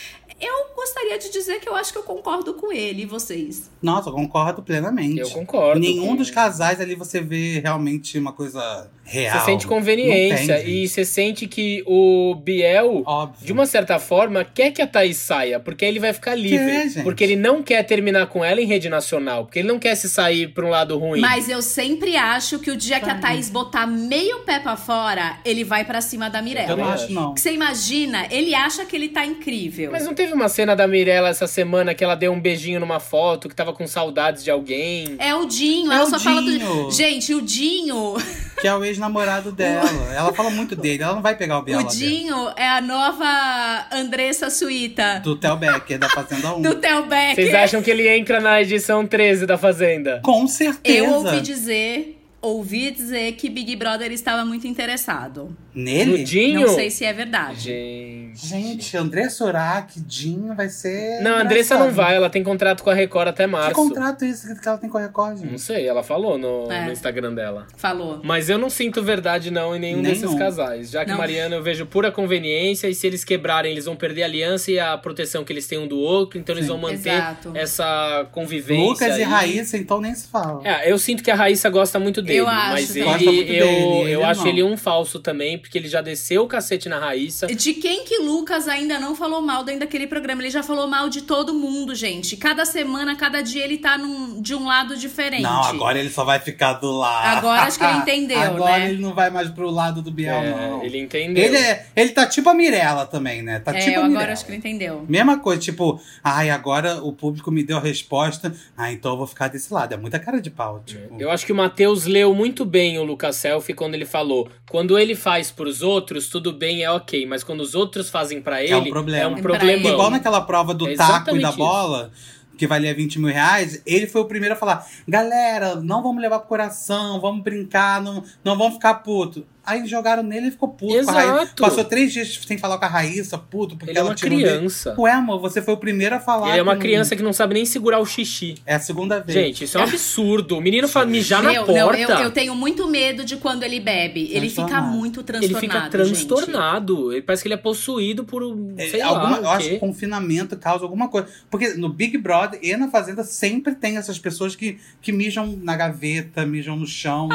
S2: Eu gostaria de dizer que eu acho que eu concordo com ele e vocês.
S5: Nossa, eu concordo plenamente.
S3: Eu concordo.
S5: Nenhum
S3: com-
S5: dos casais ali você vê realmente uma coisa real.
S3: Você sente conveniência
S5: tem,
S3: e você sente que o Biel,
S5: Óbvio.
S3: de uma certa forma, quer que a Thaís saia, porque ele vai ficar livre. Porque ele não quer terminar com ela em rede nacional, porque ele não quer se sair pra um lado ruim.
S2: Mas eu sempre acho que o dia que a Thaís botar meio pé pra fora, ele vai pra cima da
S5: Eu
S2: Mirella.
S5: não acho, não.
S2: Que Você imagina, ele acha que ele tá incrível.
S3: Mas não teve uma cena da Mirella essa semana que ela deu um beijinho numa foto, que tava com saudades de alguém?
S2: É o Dinho,
S5: É
S2: ela
S5: o
S2: só fala do.
S5: Dinho.
S2: Gente, o Dinho.
S5: Que é o ex-namorado dela. Ela fala muito dele. Ela não vai pegar o Biel
S2: o. Dinho é a nova Andressa Suíta
S5: Do Theo Becker, da Fazenda 1.
S2: do Theo Becker.
S3: Vocês acham que ele entra na edição 13 da Fazenda?
S5: Com certeza.
S2: Eu ouvi dizer. Ouvi dizer que Big Brother estava muito interessado.
S5: Nele?
S3: No Dinho?
S2: Não sei se é verdade.
S3: Gente.
S5: Gente, André Sorak, Dinho vai ser.
S3: Não, a Andressa não vai, ela tem contrato com a Record até
S5: Que
S3: março.
S5: contrato é esse que ela tem com a Record,
S3: Não
S5: gente?
S3: sei, ela falou no,
S2: É.
S3: no Instagram dela.
S2: Falou.
S3: Mas eu não sinto verdade não em nenhum,
S5: Nenhum.
S3: desses casais. Já que
S2: Não.
S3: Mariana eu vejo pura conveniência e se eles quebrarem, eles vão perder a aliança e a proteção que eles têm um do outro, então eles
S5: Sim.
S3: vão manter
S2: Exato.
S3: essa convivência.
S5: Lucas e
S3: aí.
S5: Raíssa, então nem se fala.
S3: É, eu sinto que a Raíssa gosta muito dele,
S2: Eu acho
S3: mas ele,
S5: Gosta muito
S3: eu,
S5: dele,
S3: eu
S5: ele
S3: acho
S5: não.
S3: ele um falso também, porque ele já desceu o cacete na Raíssa.
S2: De quem que Lucas ainda não falou mal dentro daquele programa? Ele já falou mal de todo mundo, gente. Cada semana, cada dia ele tá num, de um lado diferente.
S5: Não, agora ele só vai ficar do lado.
S2: Agora acho que ele entendeu,
S5: agora
S2: né?
S5: ele não vai mais pro lado do Biel,
S3: É,
S5: não.
S3: ele entendeu.
S5: Ele, é, ele tá tipo a Mirella também, né? Tá
S2: É,
S5: tipo
S2: eu
S5: a
S2: agora acho que ele entendeu.
S5: Mesma coisa, tipo, ai, agora o público me deu a resposta, ah, então eu vou ficar desse lado. É muita cara de pau, tipo.
S3: Eu acho que o Matheus leu muito bem o Lucas Selfie quando ele falou: quando ele faz pros outros, tudo bem, é ok, mas quando os outros fazem pra ele,
S5: um problema.
S3: é um
S2: É ele.
S5: Igual naquela prova do
S3: É
S5: taco e da
S3: isso.
S5: bola, que valia 20 mil reais, ele foi o primeiro a falar: galera, não vamos levar pro coração, vamos brincar, não, não vamos ficar puto. Aí jogaram nele e ficou puto com a Raíssa.
S3: Exato.
S5: Passou três dias sem falar com a Raíssa, puto, porque
S3: Ele é
S5: ela
S3: uma
S5: tirou dele.
S3: criança.
S5: Ué, amor, você foi o primeiro a falar.
S3: Ele é uma criança que não sabe nem segurar o xixi.
S5: É a segunda vez.
S3: Gente, isso é um absurdo. O menino fala mijar na porta.
S2: não, eu, eu tenho muito medo de quando ele bebe. Ele fica
S5: Transtornado.
S2: muito
S3: Ele
S2: transtornado.
S3: fica
S2: gente.
S3: transtornado. Ele parece que ele é possuído por um.
S5: É, alguma, eu
S3: lá.
S5: acho que confinamento causa alguma coisa. Porque no Big Brother e na Fazenda sempre tem essas pessoas que, que mijam na gaveta, mijam no chão,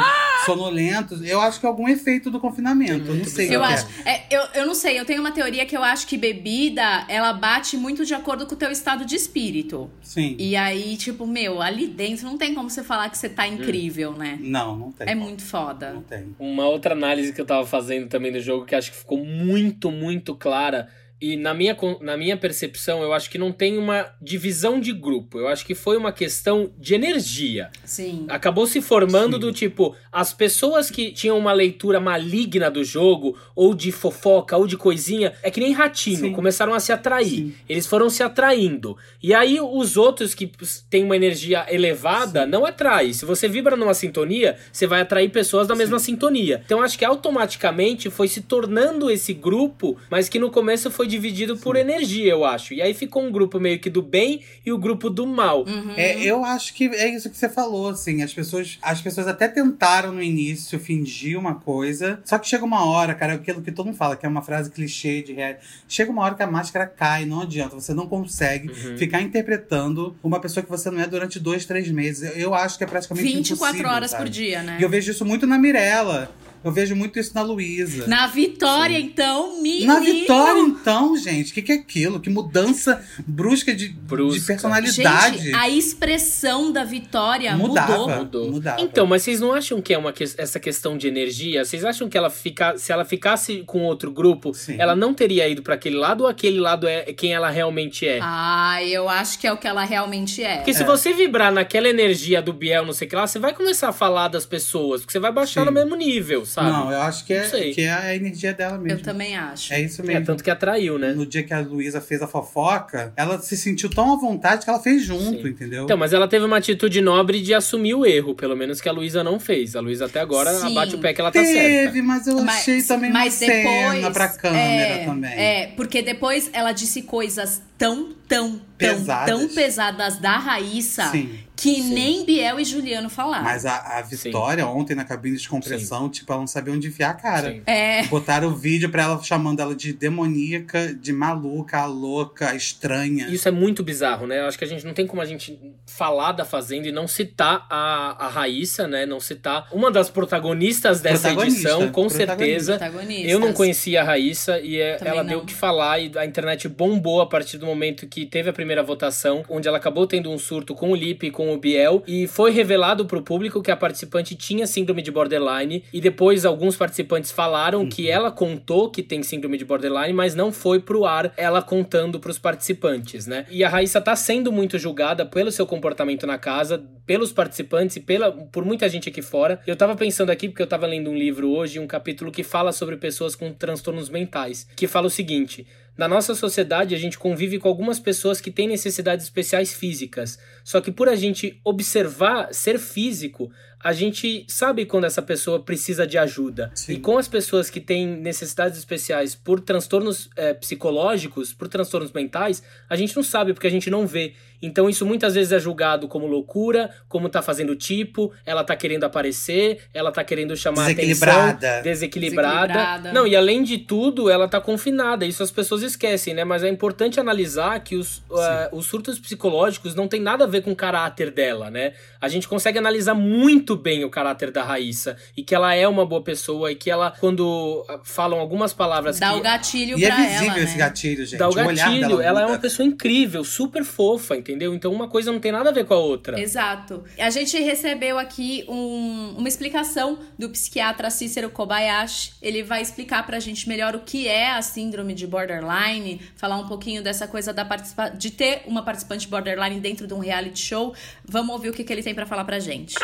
S5: sonolentos. Eu acho que é algum efeito do confinamento. Eu não sei.
S2: Eu acho. é, eu, eu não sei, eu tenho uma teoria que eu acho que bebida, ela bate muito de acordo com o teu estado de espírito.
S5: Sim.
S2: E aí, tipo, meu, ali dentro não tem como você falar que você tá incrível, né?
S5: Não, não tem.
S2: É muito foda.
S5: Não tem.
S3: Uma outra análise que eu tava fazendo também do jogo que acho que ficou muito, muito clara. E na minha, na minha percepção, eu acho que não tem uma divisão de grupo. Eu acho que foi uma questão de energia.
S2: Sim.
S3: Acabou se formando
S5: Sim.
S3: do tipo, as pessoas que tinham uma leitura maligna do jogo, ou de fofoca, ou de coisinha, é que nem ratinho,
S5: Sim.
S3: começaram a se atrair.
S5: Sim.
S3: Eles foram se atraindo. E aí os outros que têm uma energia elevada não atrai. Se você vibra numa sintonia, você vai atrair pessoas da mesma sintonia. Então acho que automaticamente foi se tornando esse grupo, mas que no começo foi dividido por energia, eu acho. E aí ficou um grupo meio que do bem e o grupo do mal.
S2: Uhum.
S5: É, eu acho que é isso que você falou, assim. As pessoas, as pessoas até tentaram no início fingir uma coisa. Só que chega uma hora, cara, aquilo que todo mundo fala, que é uma frase clichê de reality. Chega uma hora que a máscara cai, não adianta. Você não consegue
S3: Uhum.
S5: ficar interpretando uma pessoa que você não é durante dois, três meses. Eu, eu acho que é praticamente
S2: 24
S5: impossível,
S2: horas
S5: sabe?
S2: por dia, né?
S5: E eu vejo isso muito na Mirella. Eu vejo muito isso na Luísa.
S2: Na Vitória, então, menino.
S5: Na Vitória, então, gente, o que, que é aquilo? Que mudança brusca de,
S3: Brusca.
S5: de personalidade.
S2: Gente, a expressão da Vitória
S5: mudava,
S2: mudou.
S3: Mudou.
S5: mudava.
S3: Então, mas vocês não acham que é uma que- essa questão de energia? Vocês acham que ela fica, se ela ficasse com outro grupo,
S5: Sim.
S3: ela não teria ido pra aquele lado ou aquele lado é quem ela realmente é?
S2: Ah, eu acho que é o que ela realmente é.
S3: Porque se você vibrar naquela energia do Biel, não sei o que lá, você vai começar a falar das pessoas, porque você vai baixar
S5: Sim.
S3: no mesmo nível, sabe?
S5: Não, eu acho que é, que é a energia dela mesmo.
S2: Eu também acho.
S5: É isso
S3: É,
S5: mesmo.
S3: tanto que atraiu, né?
S5: No dia que a Luísa fez a fofoca, ela se sentiu tão à vontade que ela fez junto,
S3: Sim.
S5: entendeu?
S3: Então, mas ela teve uma atitude nobre de assumir o erro, pelo menos que a Luísa não fez. A Luísa até agora
S2: Sim.
S3: abate o pé que ela tá certa.
S5: Teve, mas eu
S2: Mas-
S5: achei também
S2: mas
S5: uma cena
S2: depois,
S5: pra câmera
S2: é,
S5: também.
S2: É, porque depois ela disse coisas tão, tão, tão,
S5: Pesadas.
S2: tão pesadas da Raíssa
S5: Sim.
S2: que
S3: Sim.
S2: nem Biel e Juliano falaram.
S5: Mas a, a Vitória, ontem na cabine de compressão, tipo, ela não sabia onde enfiar a cara.
S3: Sim.
S2: É.
S5: Botaram o vídeo pra ela chamando ela de demoníaca, de maluca, louca, estranha.
S3: Isso é muito bizarro, né? Eu acho que a gente não tem como a gente falar da Fazenda e não citar a, a Raíssa, né? Não citar uma das protagonistas dessa
S5: Protagonista,
S3: edição, com
S5: protagonista.
S3: certeza.
S2: Protagonistas.
S3: Eu não conhecia a Raíssa e é- ela
S2: não.
S3: deu o que falar e a internet bombou a partir do momento que teve a primeira votação, onde ela acabou tendo um surto com o Lipe e com o Biel e foi revelado pro público que a participante tinha síndrome de borderline e depois alguns participantes falaram
S5: Uhum.
S3: que ela contou que tem síndrome de borderline, mas não foi pro ar ela contando pros participantes, né? E a Raíssa tá sendo muito julgada pelo seu comportamento na casa, pelos participantes e pela, por muita gente aqui fora. Eu tava pensando aqui, porque eu tava lendo um livro hoje, um capítulo que fala sobre pessoas com transtornos mentais, que fala o seguinte. Na nossa sociedade, a gente convive com algumas pessoas que têm necessidades especiais físicas. Só que por a gente observar ser físico, a gente sabe quando essa pessoa precisa de ajuda.
S5: Sim.
S3: E com as pessoas que têm necessidades especiais por transtornos eh, psicológicos, por transtornos mentais, a gente não sabe porque a gente não vê. Então isso muitas vezes é julgado como loucura, como tá fazendo tipo, ela tá querendo aparecer, ela tá querendo chamar
S5: Desequilibrada.
S3: atenção, desequilibrada.
S2: Desequilibrada.
S3: Não, e além de tudo, ela tá confinada. Isso as pessoas esquecem, né? Mas é importante analisar que os, uh, os surtos psicológicos não tem nada a ver com o caráter dela, né? A gente consegue analisar muito bem o caráter da Raíssa e que ela é uma boa pessoa e que ela, quando uh, falam algumas palavras
S2: Dá
S3: que
S2: o gatilho
S5: E é
S2: pra
S5: visível
S2: ela,
S5: esse
S2: né?
S5: gatilho, gente.
S3: dá o
S5: olhar
S3: gatilho,
S5: dela
S3: ela é
S5: muda.
S3: uma pessoa incrível, super fofa, entendeu? Então uma coisa não tem nada a ver com a outra.
S2: Exato. A gente recebeu aqui um- uma explicação do psiquiatra Cícero Kobayashi. Ele vai explicar pra gente melhor o que é a síndrome de borderline, falar um pouquinho dessa coisa da participa de ter uma participante borderline dentro de um reality show. Vamos ouvir o que, que ele tem pra falar pra gente.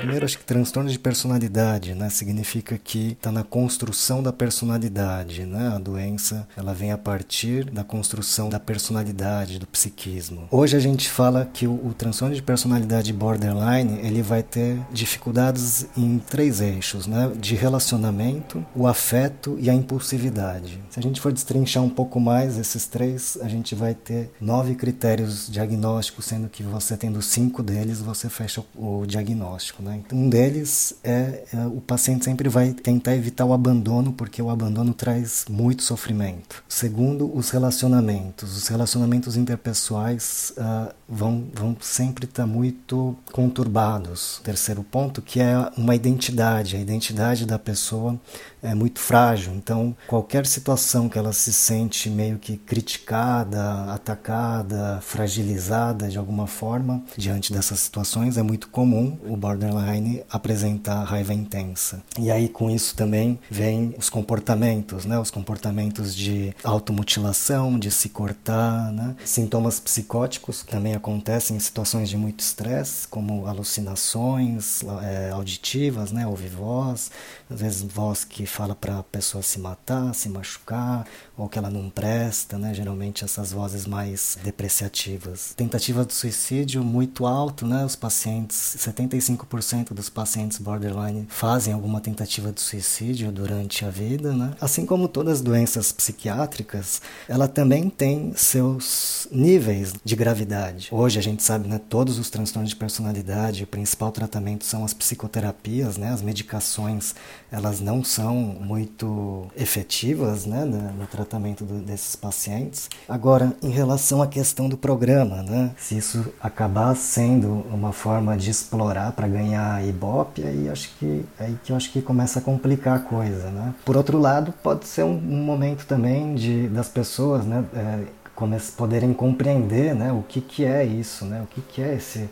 S6: Primeiro, acho que transtorno de personalidade, né, significa que está na construção da personalidade, né? A doença, ela vem a partir da construção da personalidade, do psiquismo. Hoje a gente fala que o, o transtorno de personalidade borderline, ele vai ter dificuldades em três eixos, né? De relacionamento, o afeto e a impulsividade. Se a gente for destrinchar um pouco mais esses três, a gente vai ter nove critérios diagnósticos, sendo que você tendo cinco deles, você fecha o, o diagnóstico, né? Então, um deles é, é o paciente sempre vai tentar evitar o abandono, porque o abandono traz muito sofrimento. Segundo, os relacionamentos. Os relacionamentos interpessoais ah, vão, vão sempre estar muito conturbados. Terceiro ponto, que é uma identidade. A identidade da pessoa é muito frágil. Então, qualquer situação que ela se sente meio que criticada, atacada, fragilizada de alguma forma, diante dessas situações, é muito comum o borderline apresentar raiva intensa. E aí, com isso também vem os comportamentos, né? Os comportamentos de automutilação, de se cortar, né? Sintomas psicóticos também acontecem em situações de muito estresse, como alucinações é, auditivas, né? Ouvir voz, às vezes voz que fala para a pessoa se matar, se machucar, ou que ela não presta, né? Geralmente essas vozes mais depreciativas. Tentativa de suicídio muito alto, né? Os pacientes, 75% dos pacientes borderline fazem alguma tentativa de suicídio durante a vida, né? Assim como todas as doenças psiquiátricas, ela também tem seus níveis de gravidade. Hoje a gente sabe, né? Todos os transtornos de personalidade, o principal tratamento são as psicoterapias, né? As medicações, elas não são muito efetivas, né? No, no tratamento do, desses pacientes. Agora, em relação à questão do programa, né? Se isso acabar sendo uma forma de explorar para ganhar Ibope, aí acho que aí que eu acho que começa a complicar a coisa, né? Por outro lado, pode ser um, um momento também de das pessoas, né, é, poderem compreender, né, o que que é isso, né? O que que é esse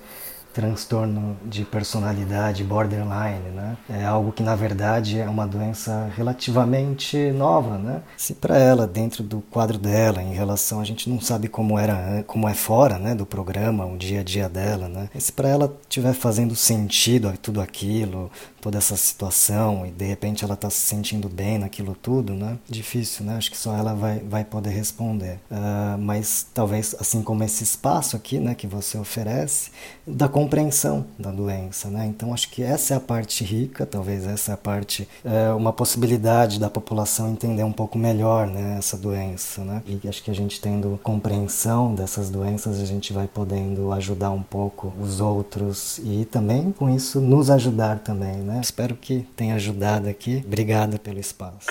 S6: transtorno de personalidade borderline, né? É algo que na verdade é uma doença relativamente nova, né? Se para ela dentro do quadro dela, em relação a gente não sabe como era, como é fora, né, do programa, o dia a dia dela, né? E se para ela tiver fazendo sentido tudo aquilo, toda essa situação e de repente ela está se sentindo bem naquilo tudo, né? Difícil, né? Acho que só ela vai, vai poder responder. Uh, mas talvez assim como esse espaço aqui, né, que você oferece, da compreensão da doença, né? Então acho que essa é a parte rica, talvez essa é a parte, é, uma possibilidade da população entender um pouco melhor, né, essa doença, né? E acho que a gente tendo compreensão dessas doenças, a gente vai podendo ajudar um pouco os outros e também com isso nos ajudar também, né? Espero que tenha ajudado aqui. Obrigada pelo espaço.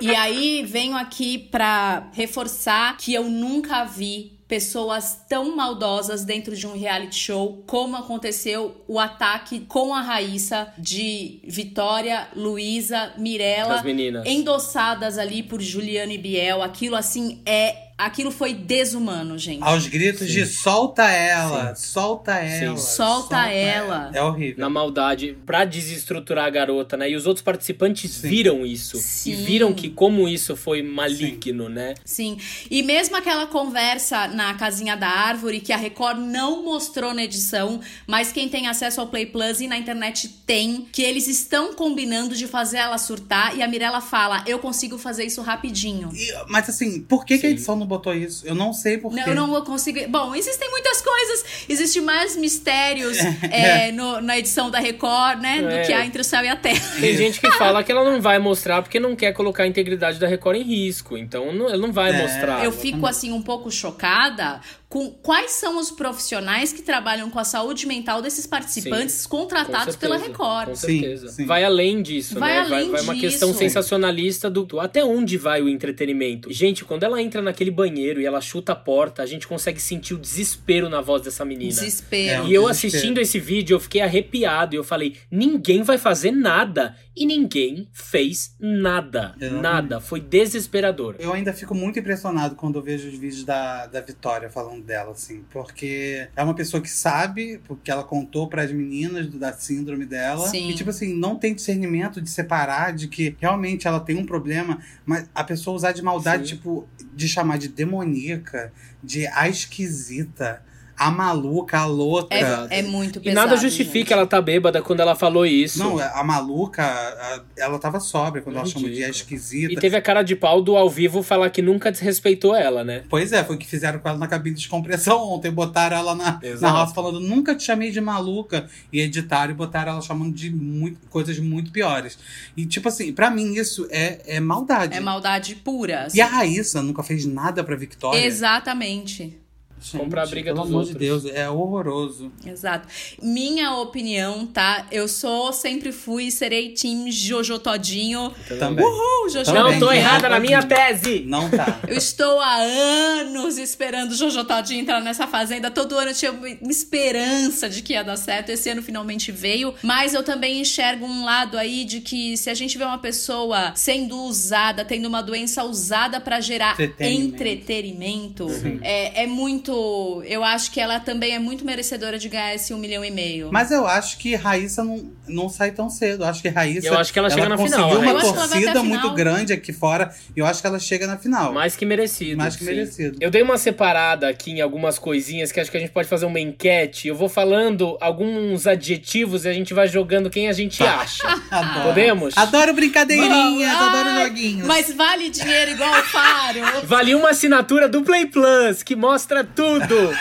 S2: E aí venho aqui para reforçar que eu nunca vi pessoas tão maldosas dentro de um reality show como aconteceu o ataque com a Raíssa de Vitória, Luísa, Mirella, endossadas ali por Juliano e Biel. Aquilo assim é Aquilo foi desumano, gente.
S5: Aos gritos Sim. de solta ela, Sim. solta ela.
S2: Solta, solta ela.
S5: É horrível.
S3: Na maldade, pra desestruturar a garota, né? E os outros participantes Sim. viram isso. Sim. E viram que como isso foi maligno, né?
S2: Sim. E mesmo aquela conversa na casinha da árvore, que a Record não mostrou na edição, mas quem tem acesso ao Play Plus e na internet tem, que eles estão combinando de fazer ela surtar. E a Mirella fala: Eu consigo fazer isso rapidinho.
S5: E, mas assim, por que, que a edição não não botou isso. Eu não sei porquê.
S2: Não, eu não consigo. Bom, existem muitas coisas. Existem mais mistérios é, no, na edição da Record, né? É. Do que há entre o céu e a terra.
S3: Tem gente que fala que ela não vai mostrar porque não quer colocar a integridade da Record em risco. Então não, ela não vai é. mostrar.
S2: Eu fico assim um pouco chocada com quais são os profissionais que trabalham com a saúde mental desses participantes sim, contratados pela Record.
S3: Com certeza. Sim, sim. Vai além disso,
S2: vai
S3: né?
S2: Além
S3: vai, vai
S2: disso.
S3: uma questão sensacionalista do, do até onde vai o entretenimento. Gente, quando ela entra naquele banheiro e ela chuta a porta, a gente consegue sentir o desespero na voz dessa menina.
S2: Desespero.
S3: É, e eu assistindo esse vídeo, eu fiquei arrepiado e eu falei: ninguém vai fazer nada. E ninguém fez nada. Eu nada. Foi desesperador.
S5: Eu ainda fico muito impressionado quando eu vejo os vídeos da, da Vitória falando dela, assim. Porque é uma pessoa que sabe, porque ela contou para as meninas da síndrome dela.
S2: Sim.
S5: E, tipo assim, não tem discernimento de separar de que realmente ela tem um problema, mas a pessoa usar de maldade, Sim. tipo, de chamar de demoníaca, de a esquisita a maluca, a louca.
S2: É, é muito pesado.
S3: E nada justifica gente. ela tá bêbada quando ela falou isso.
S5: Não, a maluca, a, ela tava sóbria quando ela chamou de esquisita.
S3: E teve a cara de pau do ao vivo falar que nunca desrespeitou ela, né?
S5: Pois é, foi o que fizeram com ela na cabine de compressão ontem. Botaram ela na, na roça falando, nunca te chamei de maluca. E editaram e botaram ela chamando de muito, coisas muito piores. E, tipo assim, para mim isso é, é maldade.
S2: É maldade pura.
S5: Assim. E a Raíssa nunca fez nada pra Victoria.
S2: Exatamente.
S3: Gente, comprar a briga
S5: pelo
S3: dos
S5: amor
S3: outros.
S5: de Deus, é horroroso.
S2: Exato. Minha opinião, tá? Eu sou, sempre fui e serei time Jojo Todinho.
S5: Também.
S2: Uhul, Jojo
S3: Não tô errada na minha tese.
S5: Não tá.
S2: Eu estou há anos esperando o Jojo Todinho entrar nessa fazenda. Todo ano eu tinha uma esperança de que ia dar certo. Esse ano finalmente veio. Mas eu também enxergo um lado aí de que se a gente vê uma pessoa sendo usada, tendo uma doença usada para gerar
S5: entretenimento,
S2: entretenimento é, é muito muito. Eu acho que ela também é muito merecedora de ganhar esse um milhão e meio.
S5: Mas eu acho que Raíssa não, não sai tão cedo. Eu acho que Raíssa.
S3: Eu acho que ela, ela chega na final.
S5: conseguiu
S3: uma
S5: torcida muito grande aqui fora. E eu acho que ela chega na final.
S3: Mais que merecido.
S5: Mais que sim. merecido.
S3: Eu dei uma separada aqui em algumas coisinhas que acho que a gente pode fazer uma enquete. Eu vou falando alguns adjetivos e a gente vai jogando quem a gente tá. acha.
S5: Adoro.
S3: Podemos?
S5: Adoro brincadeirinhas, adoro joguinhos.
S2: Mas vale dinheiro igual o Faro.
S3: vale uma assinatura do Play Plus, que mostra tudo.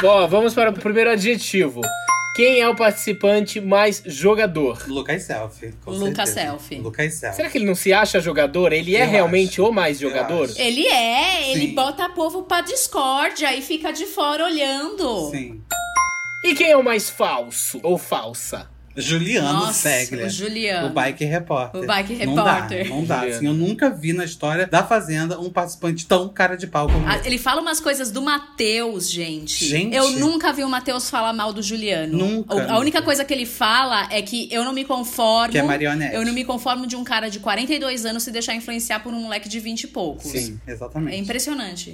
S3: Bom, vamos para o primeiro adjetivo. Quem é o participante mais jogador?
S5: Lucas Selfie.
S2: Lucas Selfie.
S5: Lucas Selfie.
S3: Será que ele não se acha jogador? Ele é realmente
S5: acho.
S3: o mais jogador?
S2: Ele é, Sim. ele bota povo pra Discord, aí fica de fora olhando.
S5: Sim.
S3: E quem é o mais falso ou falsa?
S5: Juliano
S2: Nossa,
S5: Segler.
S2: o Juliano.
S5: O Bike Repórter.
S2: O Bike
S5: Não dá,
S2: Repórter.
S5: não dá. Assim, eu nunca vi na história da Fazenda um participante tão cara de pau como
S2: Ah,
S5: ele.
S2: Ele fala umas coisas do Matheus, gente.
S5: Gente.
S2: Eu nunca vi o Matheus falar mal do Juliano.
S5: Nunca,
S2: O- A
S5: nunca.
S2: única coisa que ele fala é que eu não me conformo.
S5: Que é marionete.
S2: Eu não me conformo de um cara de 42 anos se deixar influenciar por um moleque de 20 e poucos.
S5: Sim,
S2: É
S5: exatamente.
S2: impressionante.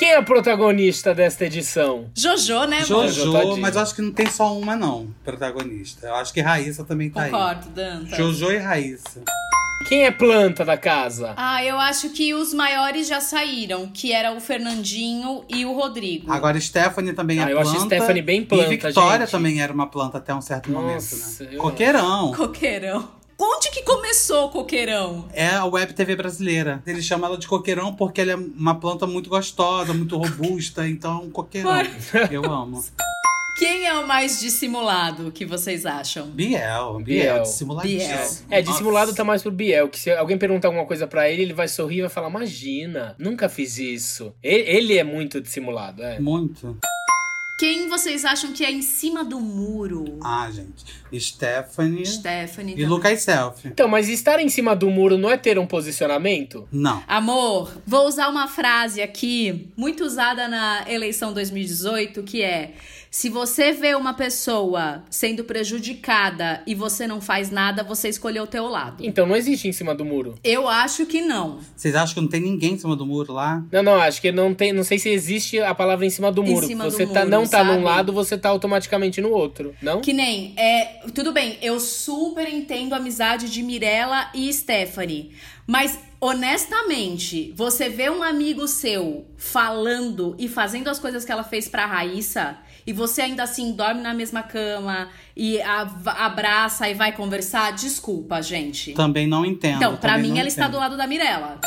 S3: Quem é a protagonista desta edição?
S2: Jojo, né?
S5: Jojo,
S3: Tadinho.
S5: mas eu acho que não tem só uma, não, protagonista. Eu acho que Raíssa também tá
S2: Concordo, Danta.
S5: aí. Jojo e Raíssa.
S3: Quem é planta da casa?
S2: Ah, eu acho que os maiores já saíram, que era o Fernandinho e o Rodrigo.
S5: Agora, Stephanie também é
S3: Ah, eu
S5: planta.
S3: acho Stephanie bem planta,
S5: E Victoria
S3: gente.
S5: também era uma planta até um certo
S3: Nossa,
S5: momento, né?
S3: eu-
S5: Coqueirão.
S2: Coqueirão. Onde que começou o coqueirão?
S5: É a web TV brasileira. Ele chama ela de coqueirão porque ela é uma planta muito gostosa, muito robusta, então é um coqueirão. Eu amo.
S2: Quem é o mais dissimulado que vocês acham?
S5: Biel, Biel,
S3: Biel.
S5: dissimuladíssimo.
S3: É, dissimulado tá mais pro Biel, que se alguém perguntar alguma coisa pra ele, ele vai sorrir e vai falar: Imagina, nunca fiz isso. Ele, ele é muito dissimulado, é.
S5: Muito.
S2: Quem vocês acham que é em cima do muro?
S5: Ah, gente. Stephanie
S2: Stephanie.
S5: e
S2: também.
S5: Lucas Selfie.
S3: Então, mas estar em cima do muro não é ter um posicionamento?
S5: Não.
S2: Amor, vou usar uma frase aqui, muito usada na eleição 2018, que é: se você vê uma pessoa sendo prejudicada e você não faz nada, você escolheu o teu lado.
S3: Então não existe em cima do muro.
S2: Eu acho que não.
S5: Vocês acham que não tem ninguém em cima do muro lá?
S3: Não, não, acho que não tem. Não sei se existe a palavra em cima do
S2: Em
S3: muro.
S2: cima do
S3: você tá,
S2: muro,
S3: não tá num
S2: sabe?
S3: lado, você tá automaticamente no outro, não?
S2: Que nem, é, tudo bem, eu super entendo a amizade de Mirella e Stephanie, mas honestamente, você vê um amigo seu falando e fazendo as coisas que ela fez pra Raíssa e você ainda assim dorme na mesma cama e a- abraça e vai conversar, desculpa, gente.
S5: Também não entendo.
S2: Então, pra
S5: também
S2: mim ela está
S5: entendo.
S2: do lado da Mirella.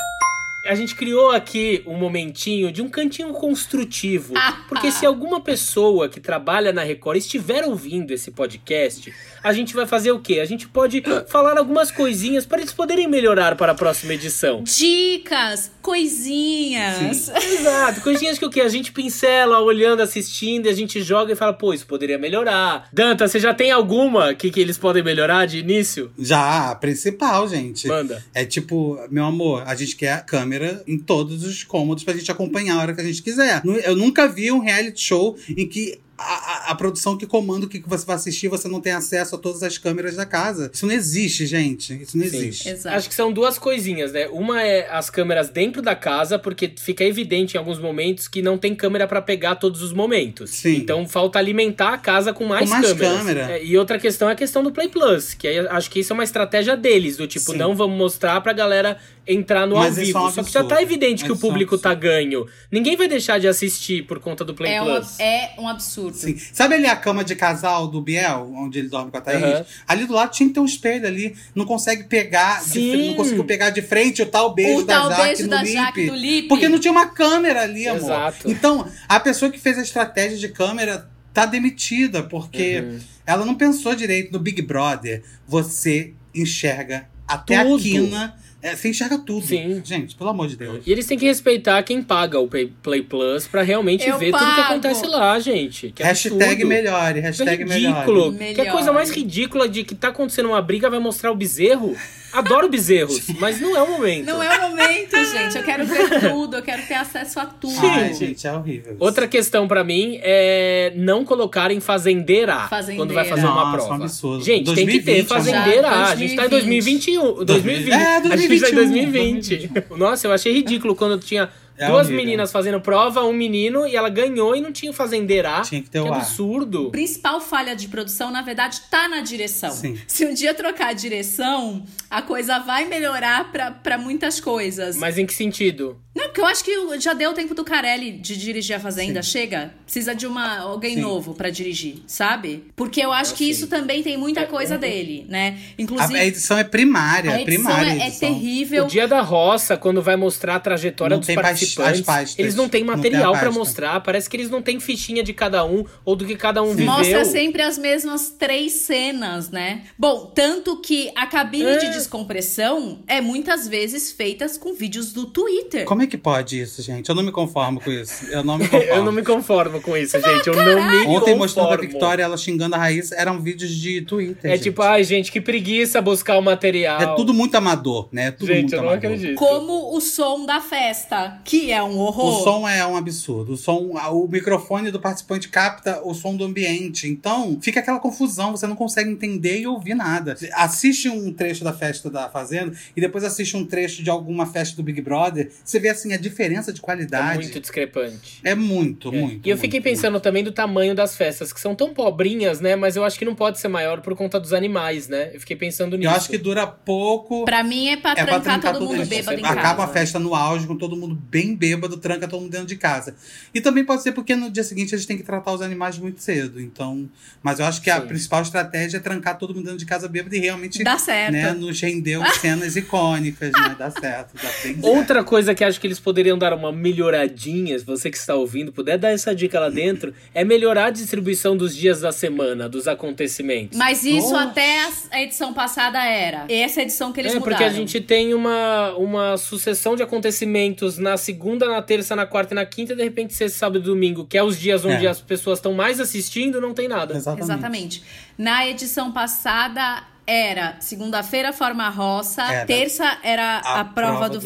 S3: A gente criou aqui um momentinho de um cantinho construtivo. Porque se alguma pessoa que trabalha na Record estiver ouvindo esse podcast, a gente vai fazer o quê? A gente pode falar algumas coisinhas para eles poderem melhorar para a próxima edição.
S2: Dicas, coisinhas.
S3: Exato, coisinhas que o quê? A gente pincela olhando, assistindo, e a gente joga e fala, pô, isso poderia melhorar. Danta, você já tem alguma que, que eles podem melhorar de início?
S5: Já, a principal, gente.
S3: Manda.
S5: É tipo, meu amor, a gente quer a câmera em todos os cômodos pra gente acompanhar a hora que a gente quiser. Eu nunca vi um reality show em que a, a- produção que comanda o que que você vai assistir, você não tem acesso a todas as câmeras da casa. Isso não existe, gente. Isso não
S3: Sim.
S5: existe.
S2: Exato.
S3: Acho que são duas coisinhas, né? Uma é as câmeras dentro da casa, porque fica evidente em alguns momentos que não tem câmera pra pegar todos os momentos.
S5: Sim.
S3: Então falta alimentar a casa com mais,
S5: Com mais
S3: câmeras.
S5: câmera.
S3: É, e outra questão é a questão do Play Plus, que aí acho que isso é uma estratégia deles, do tipo,
S5: Sim.
S3: não vamos mostrar pra galera entrar no
S5: Mas
S3: ao vivo.
S5: é um
S3: Só que já tá evidente que o
S5: é um
S3: público tá
S5: absurdo.
S3: ganho. Ninguém vai deixar de assistir por conta do Play
S2: É,
S3: Plus.
S2: é um absurdo.
S5: Sim. Sabe ali a cama de casal do Biel, onde ele dorme com a Thaís?
S3: Aham.
S5: Ali do lado tinha que ter um espelho ali. Não consegue pegar, de não conseguiu pegar de frente o tal beijo
S2: O
S5: da
S2: tal
S5: Jaque
S2: beijo
S5: no
S2: da. Jaque do Lipe.
S5: Porque não tinha uma câmera ali, amor.
S3: Exato.
S5: Então, a pessoa que fez a estratégia de câmera tá demitida, porque
S3: Uhum.
S5: ela não pensou direito no Big Brother. Você enxerga até
S3: Tudo.
S5: a quina. É, você enxerga tudo.
S3: Sim.
S5: Gente, pelo amor de Deus.
S3: E eles têm que respeitar quem paga o Play, Plus pra realmente
S2: Eu
S3: ver tudo que
S2: pago.
S3: acontece lá, gente. Que
S5: hashtag
S3: absurdo.
S5: melhore,
S3: é
S5: hashtag
S3: ridículo.
S5: melhore.
S3: Que a coisa mais ridícula de que tá acontecendo uma briga vai mostrar o bezerro. Adoro bezerros, mas não é o momento.
S2: Não é o momento, gente. Eu quero ver tudo, eu quero ter acesso a tudo.
S5: Ai, gente, é horrível. isso.
S3: Outra questão pra mim é não colocarem fazendeira,
S2: Fazendeira.
S3: quando vai fazer uma
S5: Nossa,
S3: prova.
S5: um absurdo.
S3: Gente, tem que ter
S5: 2020,
S3: fazendeira.
S2: amor.
S3: a gente tá em 2021. 2020.
S5: É,
S3: A gente tá em
S5: 2021.
S3: 2020. Nossa, eu achei ridículo quando tinha
S5: É
S3: duas
S5: horrível.
S3: meninas fazendo prova, um menino, e ela ganhou e não tinha o fazendeira.
S5: Tinha que ter
S3: que
S5: o
S3: absurdo.
S2: A principal falha de produção, na verdade, tá na direção.
S5: Sim.
S2: Se um dia trocar a direção, a coisa vai melhorar pra muitas coisas.
S3: Mas em que sentido?
S2: Não, porque eu acho que já deu o tempo do Carelli de dirigir a Fazenda. Chega. Precisa de uma alguém
S5: Sim.
S2: novo pra dirigir, sabe? Porque eu acho que
S3: sim.
S2: isso também tem muita
S3: É,
S2: coisa
S3: um-
S2: dele, né?
S5: A,
S2: Inclusive,
S5: a edição é primária,
S2: a edição
S5: primária.
S2: é,
S5: a
S2: é
S5: edição.
S2: terrível.
S3: O dia da roça, quando vai mostrar a trajetória
S5: Não
S3: dos participantes,
S5: as pastas.
S3: eles não têm material
S5: tem a
S3: pra
S5: pasta.
S3: mostrar. Parece que eles não têm fichinha de cada um ou do que cada um viveu.
S2: Mostra sempre as mesmas três cenas, né? Bom, tanto que a cabine
S3: É.
S2: de descompressão é muitas vezes feita com vídeos do Twitter.
S5: Como Como é que pode isso, gente? Eu não me conformo com isso. Eu não me conformo.
S3: Eu não me conformo com isso, gente. Eu não me
S5: Ontem mostrando a
S3: conformo.
S5: Victoria, ela xingando a Raíssa, eram vídeos de Twitter.
S3: É
S5: gente.
S3: tipo, ai, gente, que preguiça buscar o material.
S5: É tudo muito amador, né? É tudo
S3: Gente,
S5: muito
S3: eu não
S5: amador.
S3: acredito.
S2: Como o som da festa, que é um
S5: O
S2: horror.
S5: som é um absurdo. O som, o microfone do participante capta o som do ambiente. Então, fica aquela confusão, você não consegue entender e ouvir nada. Assiste um trecho da festa da Fazenda e depois assiste um trecho de alguma festa do Big Brother, você vê assim a diferença de
S3: É
S5: qualidade.
S3: muito discrepante.
S5: É muito,
S3: É.
S5: muito.
S3: E eu fiquei
S5: muito,
S3: pensando também do tamanho das festas, que são tão pobrinhas, né? Mas eu acho que não pode ser maior por conta dos animais, né? Eu fiquei pensando
S5: muito.
S3: nisso.
S5: Eu acho que dura pouco.
S2: Pra mim é pra
S5: É pra
S2: trancar
S5: trancar
S2: todo
S5: todo
S2: mundo bêbado em
S5: Acaba
S2: casa.
S5: a festa no auge, com todo mundo bem bêbado, tranca todo mundo dentro de casa. E também pode ser porque no dia seguinte a gente tem que tratar os animais muito cedo. Então. Mas eu acho que a
S3: Sim.
S5: principal estratégia é trancar todo mundo dentro de casa bêbado e realmente.
S2: Dá certo.
S5: Né, nos rendeu cenas icônicas, né? Dá certo, dá bem certo.
S3: Outra coisa que acho que eles poderiam dar uma melhoradinha, se você que está ouvindo puder dar essa dica lá dentro, é melhorar a distribuição dos dias da semana, dos acontecimentos.
S2: Mas isso
S5: Nossa.
S2: até a- edição passada era. Essa edição que eles
S3: é,
S2: mudaram.
S3: porque a gente tem uma, uma sucessão de acontecimentos na segunda, na terça, na quarta e na quinta, e de repente sexta, sábado e domingo, que é os dias onde
S5: É.
S3: as pessoas estão mais assistindo, não tem nada.
S5: Exatamente.
S2: Exatamente. Na edição passada era segunda-feira forma roça,
S5: Era.
S2: terça era a,
S5: A
S2: prova,
S5: prova
S2: do,
S5: do-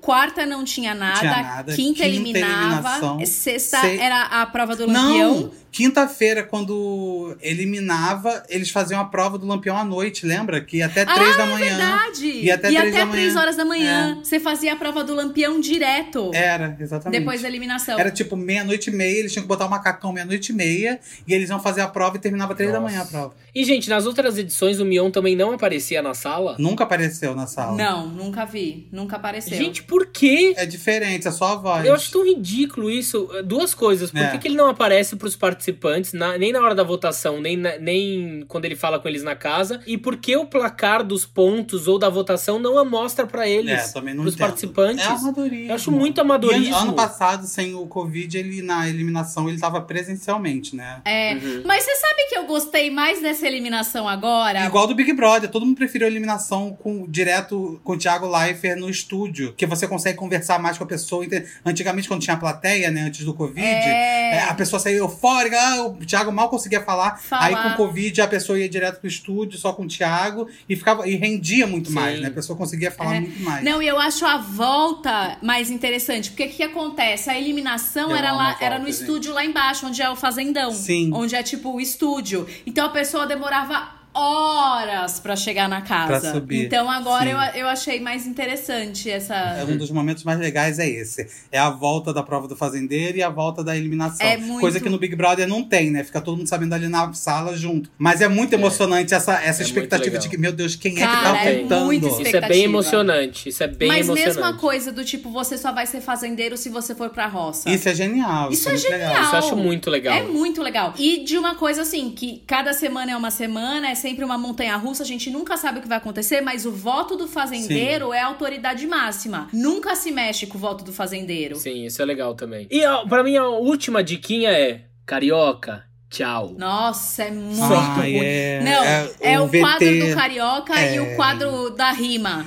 S2: quarta não tinha nada,
S5: Tinha nada,
S2: quinta,
S5: quinta
S2: eliminava, sexta
S5: se-
S2: era a prova do lampião.
S5: Não! Quinta-feira, quando eliminava, eles faziam a prova do Lampião à noite, lembra? Que ia até três da manhã.
S2: Verdade.
S5: E até três da manhã.
S2: três horas da manhã. Você fazia a prova do lampião direto.
S5: Era, exatamente.
S2: Depois da eliminação.
S5: Era tipo meia-noite e meia, eles tinham que botar o macacão meia-noite e meia, e eles iam fazer a prova e terminava três da manhã a prova.
S3: E, gente, nas outras edições o Mion também não aparecia na sala.
S5: Nunca apareceu na sala.
S2: Não, nunca vi. Nunca apareceu.
S3: Gente, por quê?
S5: É diferente, é só a voz.
S3: Eu acho tão ridículo isso. Duas coisas. Por
S5: É.
S3: que, que ele não aparece pros participantes, na- nem na hora da votação, nem, na- nem quando ele fala com eles na casa? E por que o placar dos pontos ou da votação não a mostra pra eles?
S5: É, entendo.
S3: participantes?
S5: É amadorismo.
S3: Eu acho muito amadorismo.
S5: E ano, passado, sem o Covid, ele na eliminação, ele tava presencialmente, né?
S2: É,
S3: Uhum.
S2: mas você sabe que eu gostei mais dessa eliminação agora?
S5: Igual do Big Brother, todo mundo preferiu a eliminação com, direto com o Thiago Leifert no estúdio, que você consegue conversar mais com a pessoa. Ente- Antigamente, quando tinha plateia, né, antes do Covid,
S2: É.
S5: é, a pessoa saía eufórica, o Thiago mal conseguia falar.
S2: Falar.
S5: Aí com o Covid a pessoa ia direto pro estúdio só com o Thiago e ficava e rendia muito
S3: Sim.
S5: mais, né? A pessoa conseguia falar
S2: É.
S5: muito mais.
S2: Não, e eu acho a volta mais interessante. Porque o que, que acontece? A eliminação era lá,
S5: volta,
S2: era no
S5: gente.
S2: estúdio lá embaixo, onde é o fazendão.
S5: Sim.
S2: Onde é tipo o estúdio. Então a pessoa demorava horas pra chegar na casa.
S5: Pra subir.
S2: Então agora
S5: Sim.
S2: eu, eu achei mais interessante essa.
S5: É um dos momentos mais legais é esse. É a volta da prova do fazendeiro e a volta da eliminação.
S2: É muito-
S5: Coisa que no Big Brother não tem, né? Fica todo mundo sabendo ali na sala junto. Mas é muito emocionante essa, essa
S3: É
S5: expectativa de que, meu Deus, quem
S2: Cara,
S5: é que tá
S2: é
S5: voltando?
S2: muito
S3: Isso é bem emocionante. Isso é bem
S2: Mas
S3: emocionante.
S2: mesma coisa do tipo, você só vai ser fazendeiro se você for pra roça.
S5: Isso é genial.
S2: Isso é
S5: muito
S2: genial.
S5: legal.
S3: Isso eu acho muito legal.
S2: É muito legal. E de uma coisa assim, que cada semana é uma semana, é sempre uma montanha russa, a gente nunca sabe o que vai acontecer, mas o voto do fazendeiro é a autoridade máxima. Nunca se mexe com o voto do fazendeiro.
S3: Sim, isso é legal também. E ó, pra mim a última diquinha é: Carioca, tchau.
S2: Nossa, é muito
S5: Ai,
S2: ruim.
S5: é-
S2: Não,
S5: é
S2: é,
S5: o
S2: o, quadro do Carioca e
S5: é-
S2: o quadro da rima.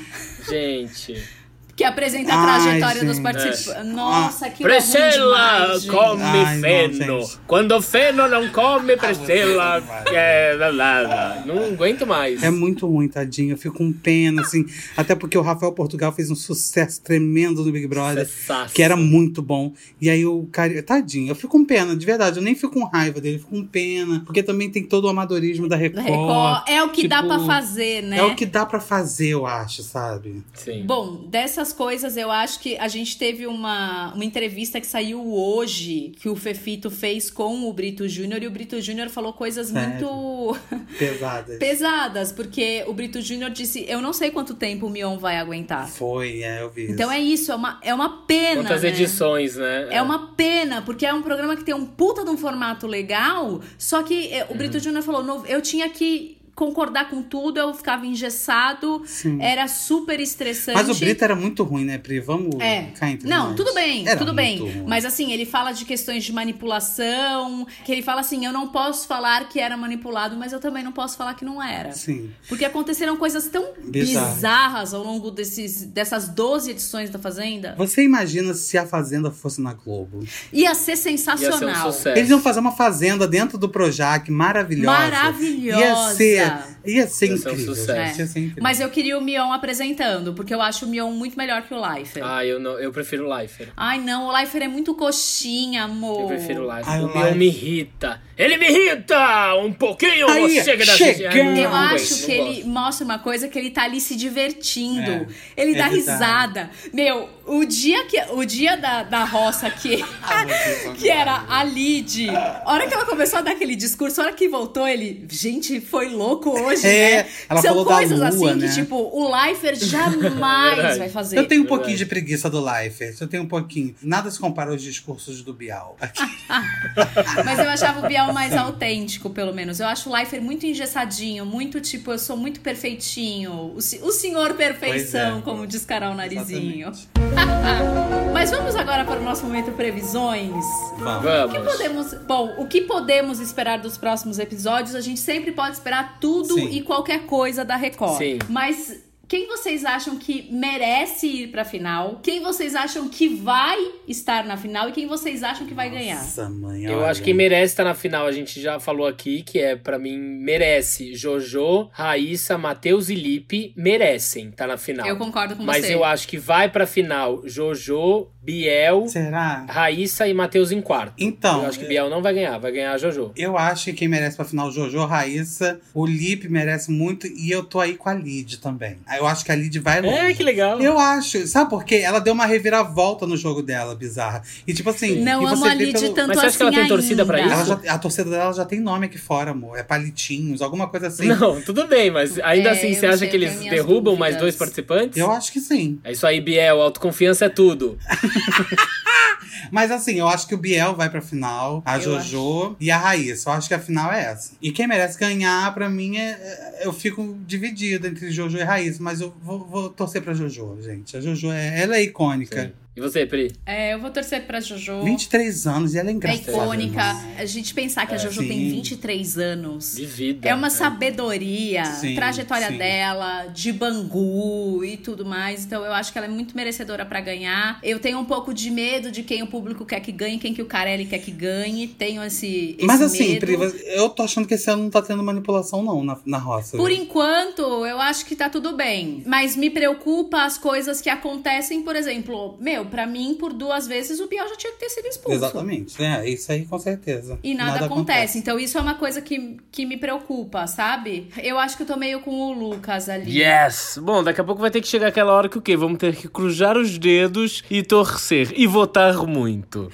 S3: Gente.
S2: Que apresenta a
S5: Ai,
S2: trajetória dos
S5: gente.
S2: participantes. Nossa, é ruim
S3: Priscila
S2: demais,
S3: come
S5: Ai, não,
S3: feno.
S5: gente.
S3: Quando feno não come, Priscila
S5: vai.
S3: quer. lá, lá, lá. Não aguento mais.
S5: É muito ruim, tadinho. Eu fico com pena, assim. Até porque o Rafael Portugal fez um sucesso tremendo no Big Brother.
S3: Sucesso.
S5: Que era muito bom. E aí o cara. Tadinho, eu fico com pena, de verdade. Eu nem fico com raiva dele, eu fico com pena. Porque também tem todo o amadorismo da
S2: Da
S5: Record.
S2: Record. É o que dá
S5: Tipo,
S2: pra fazer, né?
S5: É o que dá pra fazer, eu acho, sabe?
S3: Sim.
S2: Bom, coisas eu acho que a gente teve uma, uma entrevista que saiu hoje que o Fefito fez com o Brito Júnior e o Brito Júnior falou coisas
S5: Sério?
S2: muito
S5: Pesadas.
S2: pesadas, porque o Brito Júnior disse: Eu não sei quanto tempo o Mion vai aguentar.
S5: Foi, é, eu vi.
S2: Então
S5: isso.
S2: é isso, é uma, é uma pena.
S3: Quantas
S2: né?
S3: edições, né?
S2: É uma pena, porque é um programa que tem um puta de um formato legal, só que é, o
S5: Uhum.
S2: Brito Júnior falou, "No- eu tinha que concordar com tudo, eu ficava engessado,
S5: Sim.
S2: era super estressante.
S5: Mas o Brito era muito ruim, né, Pri? Vamos
S2: É.
S5: cá entre
S2: Não,
S5: nós.
S2: tudo bem,
S5: Era
S2: tudo bem.
S5: ruim.
S2: Mas assim, ele fala de questões de manipulação, que ele fala assim, eu não posso falar que era manipulado, mas eu também não posso falar que não era.
S5: Sim.
S2: Porque aconteceram coisas tão
S5: Bizarro.
S2: bizarras ao longo desses, dessas 12 edições da Fazenda.
S5: Você imagina se a Fazenda fosse na Globo?
S2: Ia ser
S3: Ia ser um
S2: sensacional.
S3: sucesso.
S5: Eles iam fazer uma fazenda dentro do Projac, maravilhosa.
S2: Maravilhosa.
S5: Ia ser, ia ser
S3: Ia ser um
S5: incrível, gente. Ia ser incrível.
S2: Mas eu queria o Mion apresentando, porque eu acho o Mion muito melhor que o Leifert.
S3: Ah, eu, não, eu prefiro o Leifert.
S2: Ai, não, o Leifert é muito coxinha, amor.
S3: Eu prefiro o Leifert.
S5: Ai,
S3: o
S5: o
S3: Mion me irrita. Ele me irrita um pouquinho.
S5: Aí,
S3: chega da. Ai,
S2: Eu acho que ele mostra uma coisa que ele tá ali se divertindo.
S5: É,
S2: ele dá
S5: ele tá.
S2: risada. Meu, o dia que o dia da, da roça que que era a Lid, a hora que ela começou a dar aquele discurso, a hora que voltou ele, gente, foi louco hoje,
S5: É,
S2: né?
S5: ela
S2: São
S5: falou da
S2: coisas
S5: lua,
S2: assim
S5: né?
S2: que tipo, o Leifert jamais vai fazer.
S5: Eu tenho um pouquinho de preguiça do Leifert. Eu tenho um pouquinho. Nada se compara aos discursos do Bial. Aqui.
S2: Mas eu achava o Biel mais autêntico, pelo menos. Eu acho o Leifert muito engessadinho, muito tipo, eu sou muito perfeitinho. O, o senhor perfeição,
S5: Pois é.
S2: como diz Carol Narizinho.
S5: Exatamente.
S2: Mas vamos agora para o nosso momento previsões.
S5: Vamos.
S2: O que podemos, bom, o que podemos esperar dos próximos episódios? A gente sempre pode esperar tudo
S5: Sim.
S2: e qualquer coisa da Record.
S3: Sim.
S2: Mas quem vocês acham que merece ir pra final? Quem vocês acham que vai estar na final e quem vocês acham que vai ganhar?
S5: Nossa, mãe.
S3: Eu
S5: olha.
S3: acho que merece estar na final. A gente já falou aqui que é, pra mim, merece. Jojo, Raíssa, Matheus e Lipe merecem estar na final.
S2: Eu concordo com
S3: Mas
S2: você.
S3: eu acho que vai pra final Jojo, Biel,
S5: Será?
S3: Raíssa e Matheus em quarto.
S5: Então,
S3: Eu acho que Biel não vai ganhar, vai ganhar a Jojo.
S5: Eu acho que quem merece pra final, Jojo, Raíssa, o Lipe merece muito e eu tô aí com a Lid também. Eu acho que a Lid vai longe.
S3: É, que legal.
S5: Eu acho, sabe por quê? Ela deu uma reviravolta no jogo dela, bizarra. E tipo assim.
S2: Não
S5: e
S2: amo
S5: você
S2: a Lid
S5: pelo-
S2: tanto
S3: Mas você acha que ela
S2: assim
S3: tem torcida pra
S2: ainda.
S3: isso?
S5: Ela já- a torcida dela já tem nome aqui fora, amor. É palitinhos, alguma coisa assim.
S3: Não, tudo bem, mas ainda
S2: É,
S3: assim, você acha que eles
S2: minhas
S3: derrubam mais
S2: dúvidas.
S3: dois participantes?
S5: Eu acho que sim.
S3: É isso aí, Biel, autoconfiança é tudo.
S5: Mas assim, eu acho que o Biel vai pra final, a
S2: Eu
S5: Jojo e a Raíssa. Eu acho que a final é essa. E quem merece ganhar, pra mim, é, é- eu fico dividido entre Jojo e Raíssa. Mas eu vou, vou torcer pra Jojo, gente. A Jojo, é, ela é icônica.
S3: E você, Pri?
S2: É, eu vou torcer pra Jojo.
S5: 23 anos e ela é
S2: É
S5: engraçada.
S2: icônica.
S5: né?
S2: A gente pensar que a Jojo
S5: sim.
S2: tem 23 anos.
S3: De vida.
S2: É uma sabedoria,
S5: Sim,
S2: trajetória
S5: sim.
S2: dela, de Bangu e tudo mais. Então eu acho que ela é muito merecedora pra ganhar. Eu tenho um pouco de medo de quem o público quer que ganhe, quem que o Carelli quer que ganhe. Tenho esse, esse
S5: Mas assim,
S2: medo.
S5: Pri, eu tô achando que esse ano não tá tendo manipulação, não, na, na roça.
S2: Por
S5: viu?
S2: enquanto, eu acho que tá tudo bem. Mas me preocupa as coisas que acontecem, por exemplo, meu, pra mim, por duas vezes o Biel já tinha que ter sido expulso.
S5: Exatamente. É, isso aí com certeza.
S2: E nada, acontece. Então isso é uma coisa que, que me preocupa, sabe? Eu acho que eu tô meio com o Lucas ali.
S3: Yes! Bom, daqui a pouco vai ter que chegar aquela hora que o quê? Vamos ter que cruzar os dedos e torcer. E votar muito.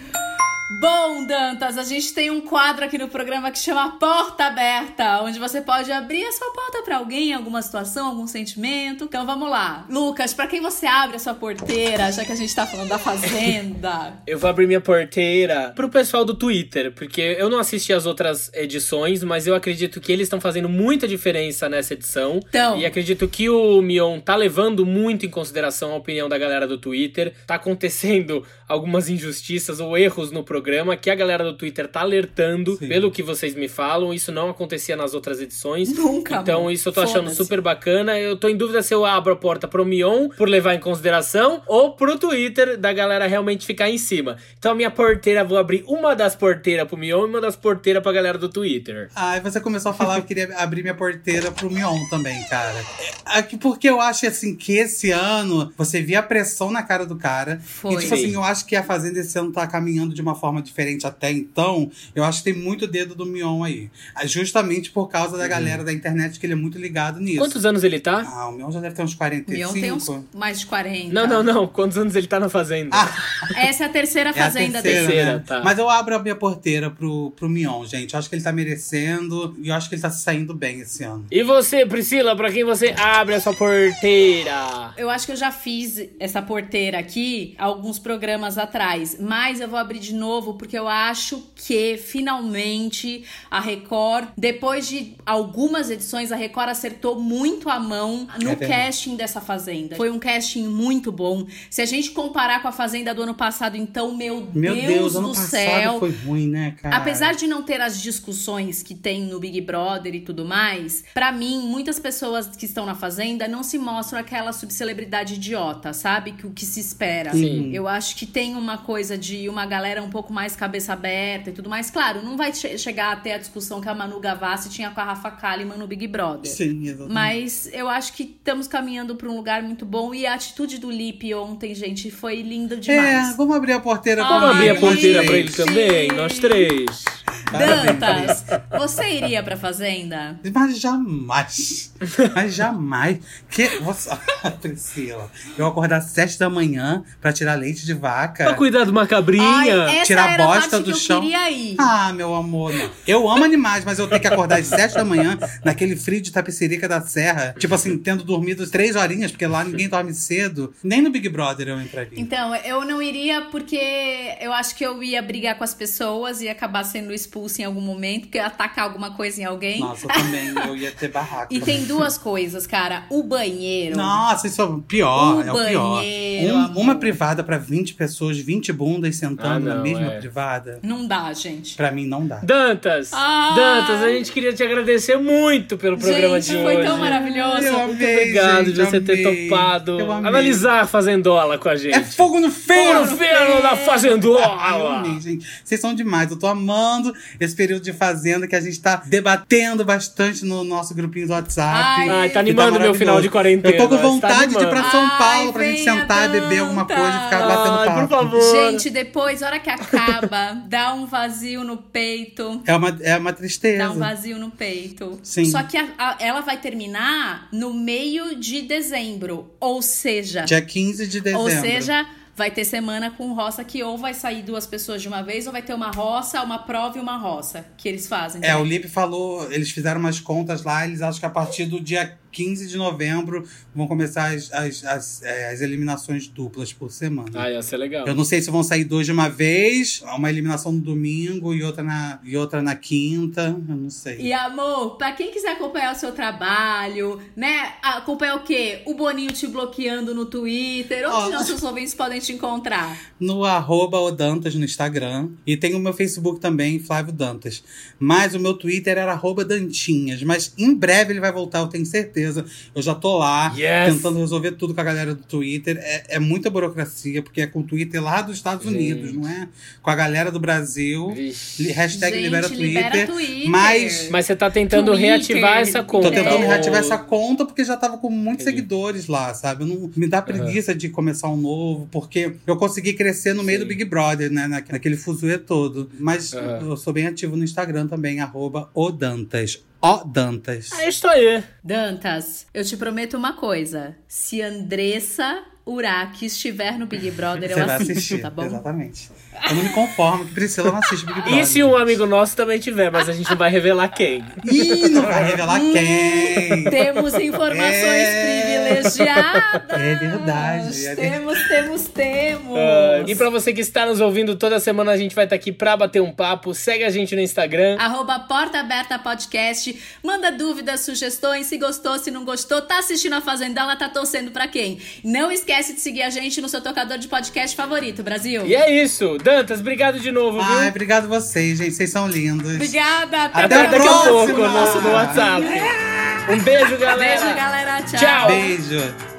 S2: Bom, Dantas, a gente tem um quadro aqui no programa que chama Porta Aberta, onde você pode abrir a sua porta pra alguém, alguma situação, algum sentimento. Então vamos lá. Lucas, pra quem você abre a sua porteira, já que a gente tá falando da Fazenda?
S3: Eu vou abrir minha porteira pro pessoal do Twitter, porque eu não assisti as outras edições, mas eu acredito que eles estão fazendo muita diferença nessa edição.
S2: Então.
S3: E acredito que o Mion tá levando muito em consideração a opinião da galera do Twitter. Tá acontecendo algumas injustiças ou erros no programa que a galera do Twitter tá alertando,
S5: Sim.
S3: pelo que vocês me falam. Isso não acontecia nas outras edições.
S2: Nunca,
S3: Então isso eu tô achando super bacana. Eu tô em dúvida se eu abro a porta pro Mion, por levar em consideração, ou pro Twitter da galera realmente ficar em cima. Então a minha porteira, vou abrir uma das porteiras pro Mion e uma das porteiras pra galera do Twitter.
S5: Ah, e você começou a falar que eu queria abrir minha porteira pro Mion também, cara. É, aqui porque eu acho assim que esse ano você via a pressão na cara do cara.
S2: Foi.
S5: E tipo assim, eu acho que a Fazenda esse ano tá caminhando de uma forma diferente até então. Eu acho que tem muito dedo do Mion aí. Ah, Justamente por causa da galera da internet que ele é muito ligado nisso.
S3: Quantos anos ele tá?
S5: Ah, o Mion já deve ter uns
S2: Mion
S5: 45.
S2: tem uns mais de 40.
S3: Não, não, não. Quantos anos ele tá na Fazenda?
S2: Essa é a terceira
S5: É a
S2: fazenda
S5: terceira,
S2: dele.
S3: Terceira,
S5: né?
S3: tá.
S5: Mas eu abro a minha porteira pro, pro Mion, gente. Eu acho que ele tá merecendo e eu acho que ele tá se saindo bem esse ano.
S3: E você, Priscila, pra quem você abre essa porteira?
S2: Eu acho que eu já fiz essa porteira aqui alguns programas atrás, mas eu vou abrir de novo novo, porque eu acho que finalmente a Record, depois de algumas edições, a Record acertou muito a mão no
S5: É
S2: casting dessa Fazenda. Foi um casting muito bom. Se a gente comparar com a Fazenda do ano passado, então, meu,
S5: Meu Deus, ano
S2: do
S5: passado
S2: céu.
S5: foi ruim, né, cara?
S2: Apesar de não ter as discussões que tem no Big Brother e tudo mais, pra mim, muitas pessoas que estão na Fazenda não se mostram aquela subcelebridade idiota, sabe? Que o que se espera.
S3: Sim.
S2: Eu acho que tem uma coisa de uma galera um pouco mais cabeça aberta e tudo mais. Claro, não vai che- chegar até a discussão que a Manu Gavassi tinha com a Rafa Kalimann no Big Brother.
S5: Sim, exatamente.
S2: Mas eu acho que estamos caminhando pra um lugar muito bom e a atitude do Lipe ontem, gente, foi linda
S5: É,
S2: demais.
S5: vamos abrir a porteira
S3: Vamos
S2: Ai,
S3: abrir a porteira pra ele também, nós três.
S2: Dantas, você iria pra Fazenda?
S5: Mas jamais. Mas jamais. Que você... Priscila, eu acordar às sete da manhã pra tirar leite de vaca.
S3: Pra cuidar de uma cabrinha.
S2: essa
S5: tirar a bosta
S2: parte
S5: do
S2: que
S5: chão.
S2: eu queria ir.
S5: Ah, meu amor, não. Eu amo animais, mas eu tenho que acordar às sete da manhã, naquele frio de tapecerica da serra. Tipo assim, tendo dormido três horinhas, porque lá ninguém dorme cedo. Nem no Big Brother eu entraria.
S2: Então, eu não iria porque eu acho que eu ia brigar com as pessoas e acabar sendo expulsa em algum momento, porque atacar alguma coisa em alguém.
S5: Nossa, eu também, eu ia ter barraco.
S2: E tem duas coisas, cara. O banheiro.
S5: Nossa, isso é o pior,
S2: O
S5: é o pior.
S2: banheiro,
S5: Um- uma privada pra 20 pessoas, 20 bundas sentando
S3: Ah,
S5: na
S3: não,
S5: mesma
S3: é.
S5: privada,
S2: Não dá, gente.
S5: pra mim não dá.
S3: Dantas,
S2: Ah.
S3: Dantas, a gente queria te agradecer muito pelo programa
S2: gente,
S3: de
S2: foi
S3: hoje.
S2: tão maravilhoso.
S5: Eu
S3: Muito
S5: amei,
S3: obrigado
S5: gente,
S3: de você ter
S5: amei.
S3: topado
S5: Eu amei.
S3: analisar a Fazendola com a gente.
S5: É fogo no
S3: Fogo
S5: ferro!
S3: no ferro da
S5: Ai, eu
S3: Fazendola!
S5: amei, gente. Vocês são demais. Eu tô amando esse período de fazenda que a gente tá debatendo bastante no nosso grupinho do WhatsApp.
S2: Ai,
S3: Ai, tá
S5: Que
S3: animando meu final de quarentena.
S5: Eu tô com
S3: Tá
S5: vontade de ir pra. São Paulo
S2: Ai,
S5: pra gente sentar e beber alguma coisa e ficar batendo papo.
S3: por favor.
S2: Gente, depois, a hora que acaba, dá um vazio no peito.
S5: É uma, é uma tristeza.
S2: Dá um vazio no peito.
S5: Sim.
S2: Só que a- a- ela vai terminar no meio de dezembro. Ou seja,
S5: Dia 15 de dezembro.
S2: ou seja, vai ter semana com roça que ou vai sair duas pessoas de uma vez, ou vai ter uma roça, uma prova e uma roça que eles fazem.
S5: É,
S2: né?
S5: o Lipe falou, eles fizeram umas contas lá, eles acham que a partir do dia 15 de novembro vão começar as, as, as, é, as eliminações duplas por semana.
S3: Ah, ia ser legal.
S5: Eu não sei se vão sair duas de uma vez, uma eliminação no domingo e outra na, e outra na quinta. Eu não sei.
S2: E amor, pra quem quiser acompanhar o seu trabalho, né? Acompanhar o quê? O Boninho te bloqueando no Twitter. Onde
S5: Ó.
S2: nossos ouvintes podem te encontrar?
S5: No arroba Odantas no Instagram. E tem o meu Facebook também, Flávio Dantas. Mas o meu Twitter era arroba Dantinhas. Mas em breve ele vai voltar, eu tenho certeza. Eu já tô lá,
S3: Yes.
S5: tentando resolver tudo com a galera do Twitter. É, é muita burocracia, porque é com o Twitter lá dos Estados
S3: Gente.
S5: Unidos, não é? Com a galera do Brasil.
S3: Vixe.
S5: Hashtag
S2: Gente,
S5: libera Twitter.
S2: libera Twitter.
S5: Mas
S3: Mas você tá tentando
S2: Twitter.
S3: reativar essa conta.
S5: Tô tentando
S2: É.
S5: reativar essa conta porque já tava com muitos
S3: Entendi.
S5: seguidores lá, sabe? Não, me dá preguiça de começar um novo, porque eu consegui crescer no meio
S3: Sim.
S5: do Big Brother, né? na- Naquele fuzuê todo. Mas
S3: Aham.
S5: eu sou bem ativo no Instagram também, arroba Odantas. O Dantas.
S3: É isso aí.
S2: Dantas, eu te prometo uma coisa. Se Andressa Uraki estiver no Big Brother, eu assisto,
S5: assistir,
S2: tá bom?
S5: exatamente. Eu não me conformo que Priscila não assiste Big Brother.
S3: E se um amigo nosso também tiver, mas a gente não vai revelar quem.
S5: Ih, não vai revelar quem!
S2: Temos informações
S5: É.
S2: privilegiadas.
S5: É verdade, é
S2: Temos, temos, temos.
S3: Ah, e pra você que está nos ouvindo, toda semana a gente vai estar aqui pra bater um papo. Segue a gente no Instagram.
S2: Arroba Porta Aberta Podcast. Manda dúvidas, sugestões. Se gostou, se não gostou, tá assistindo a Fazendela, tá torcendo pra quem? Não esquece de seguir a gente no seu tocador de podcast favorito, Brasil.
S3: E é isso. Dantas, obrigado de novo, viu?
S5: Ai, obrigado vocês, gente. Vocês são lindos.
S2: Obrigada.
S5: Até
S3: Até
S5: a
S3: daqui a pouco, nosso no WhatsApp. Um beijo, galera.
S2: Beijo, galera. Tchau.
S3: Tchau.
S5: Beijo.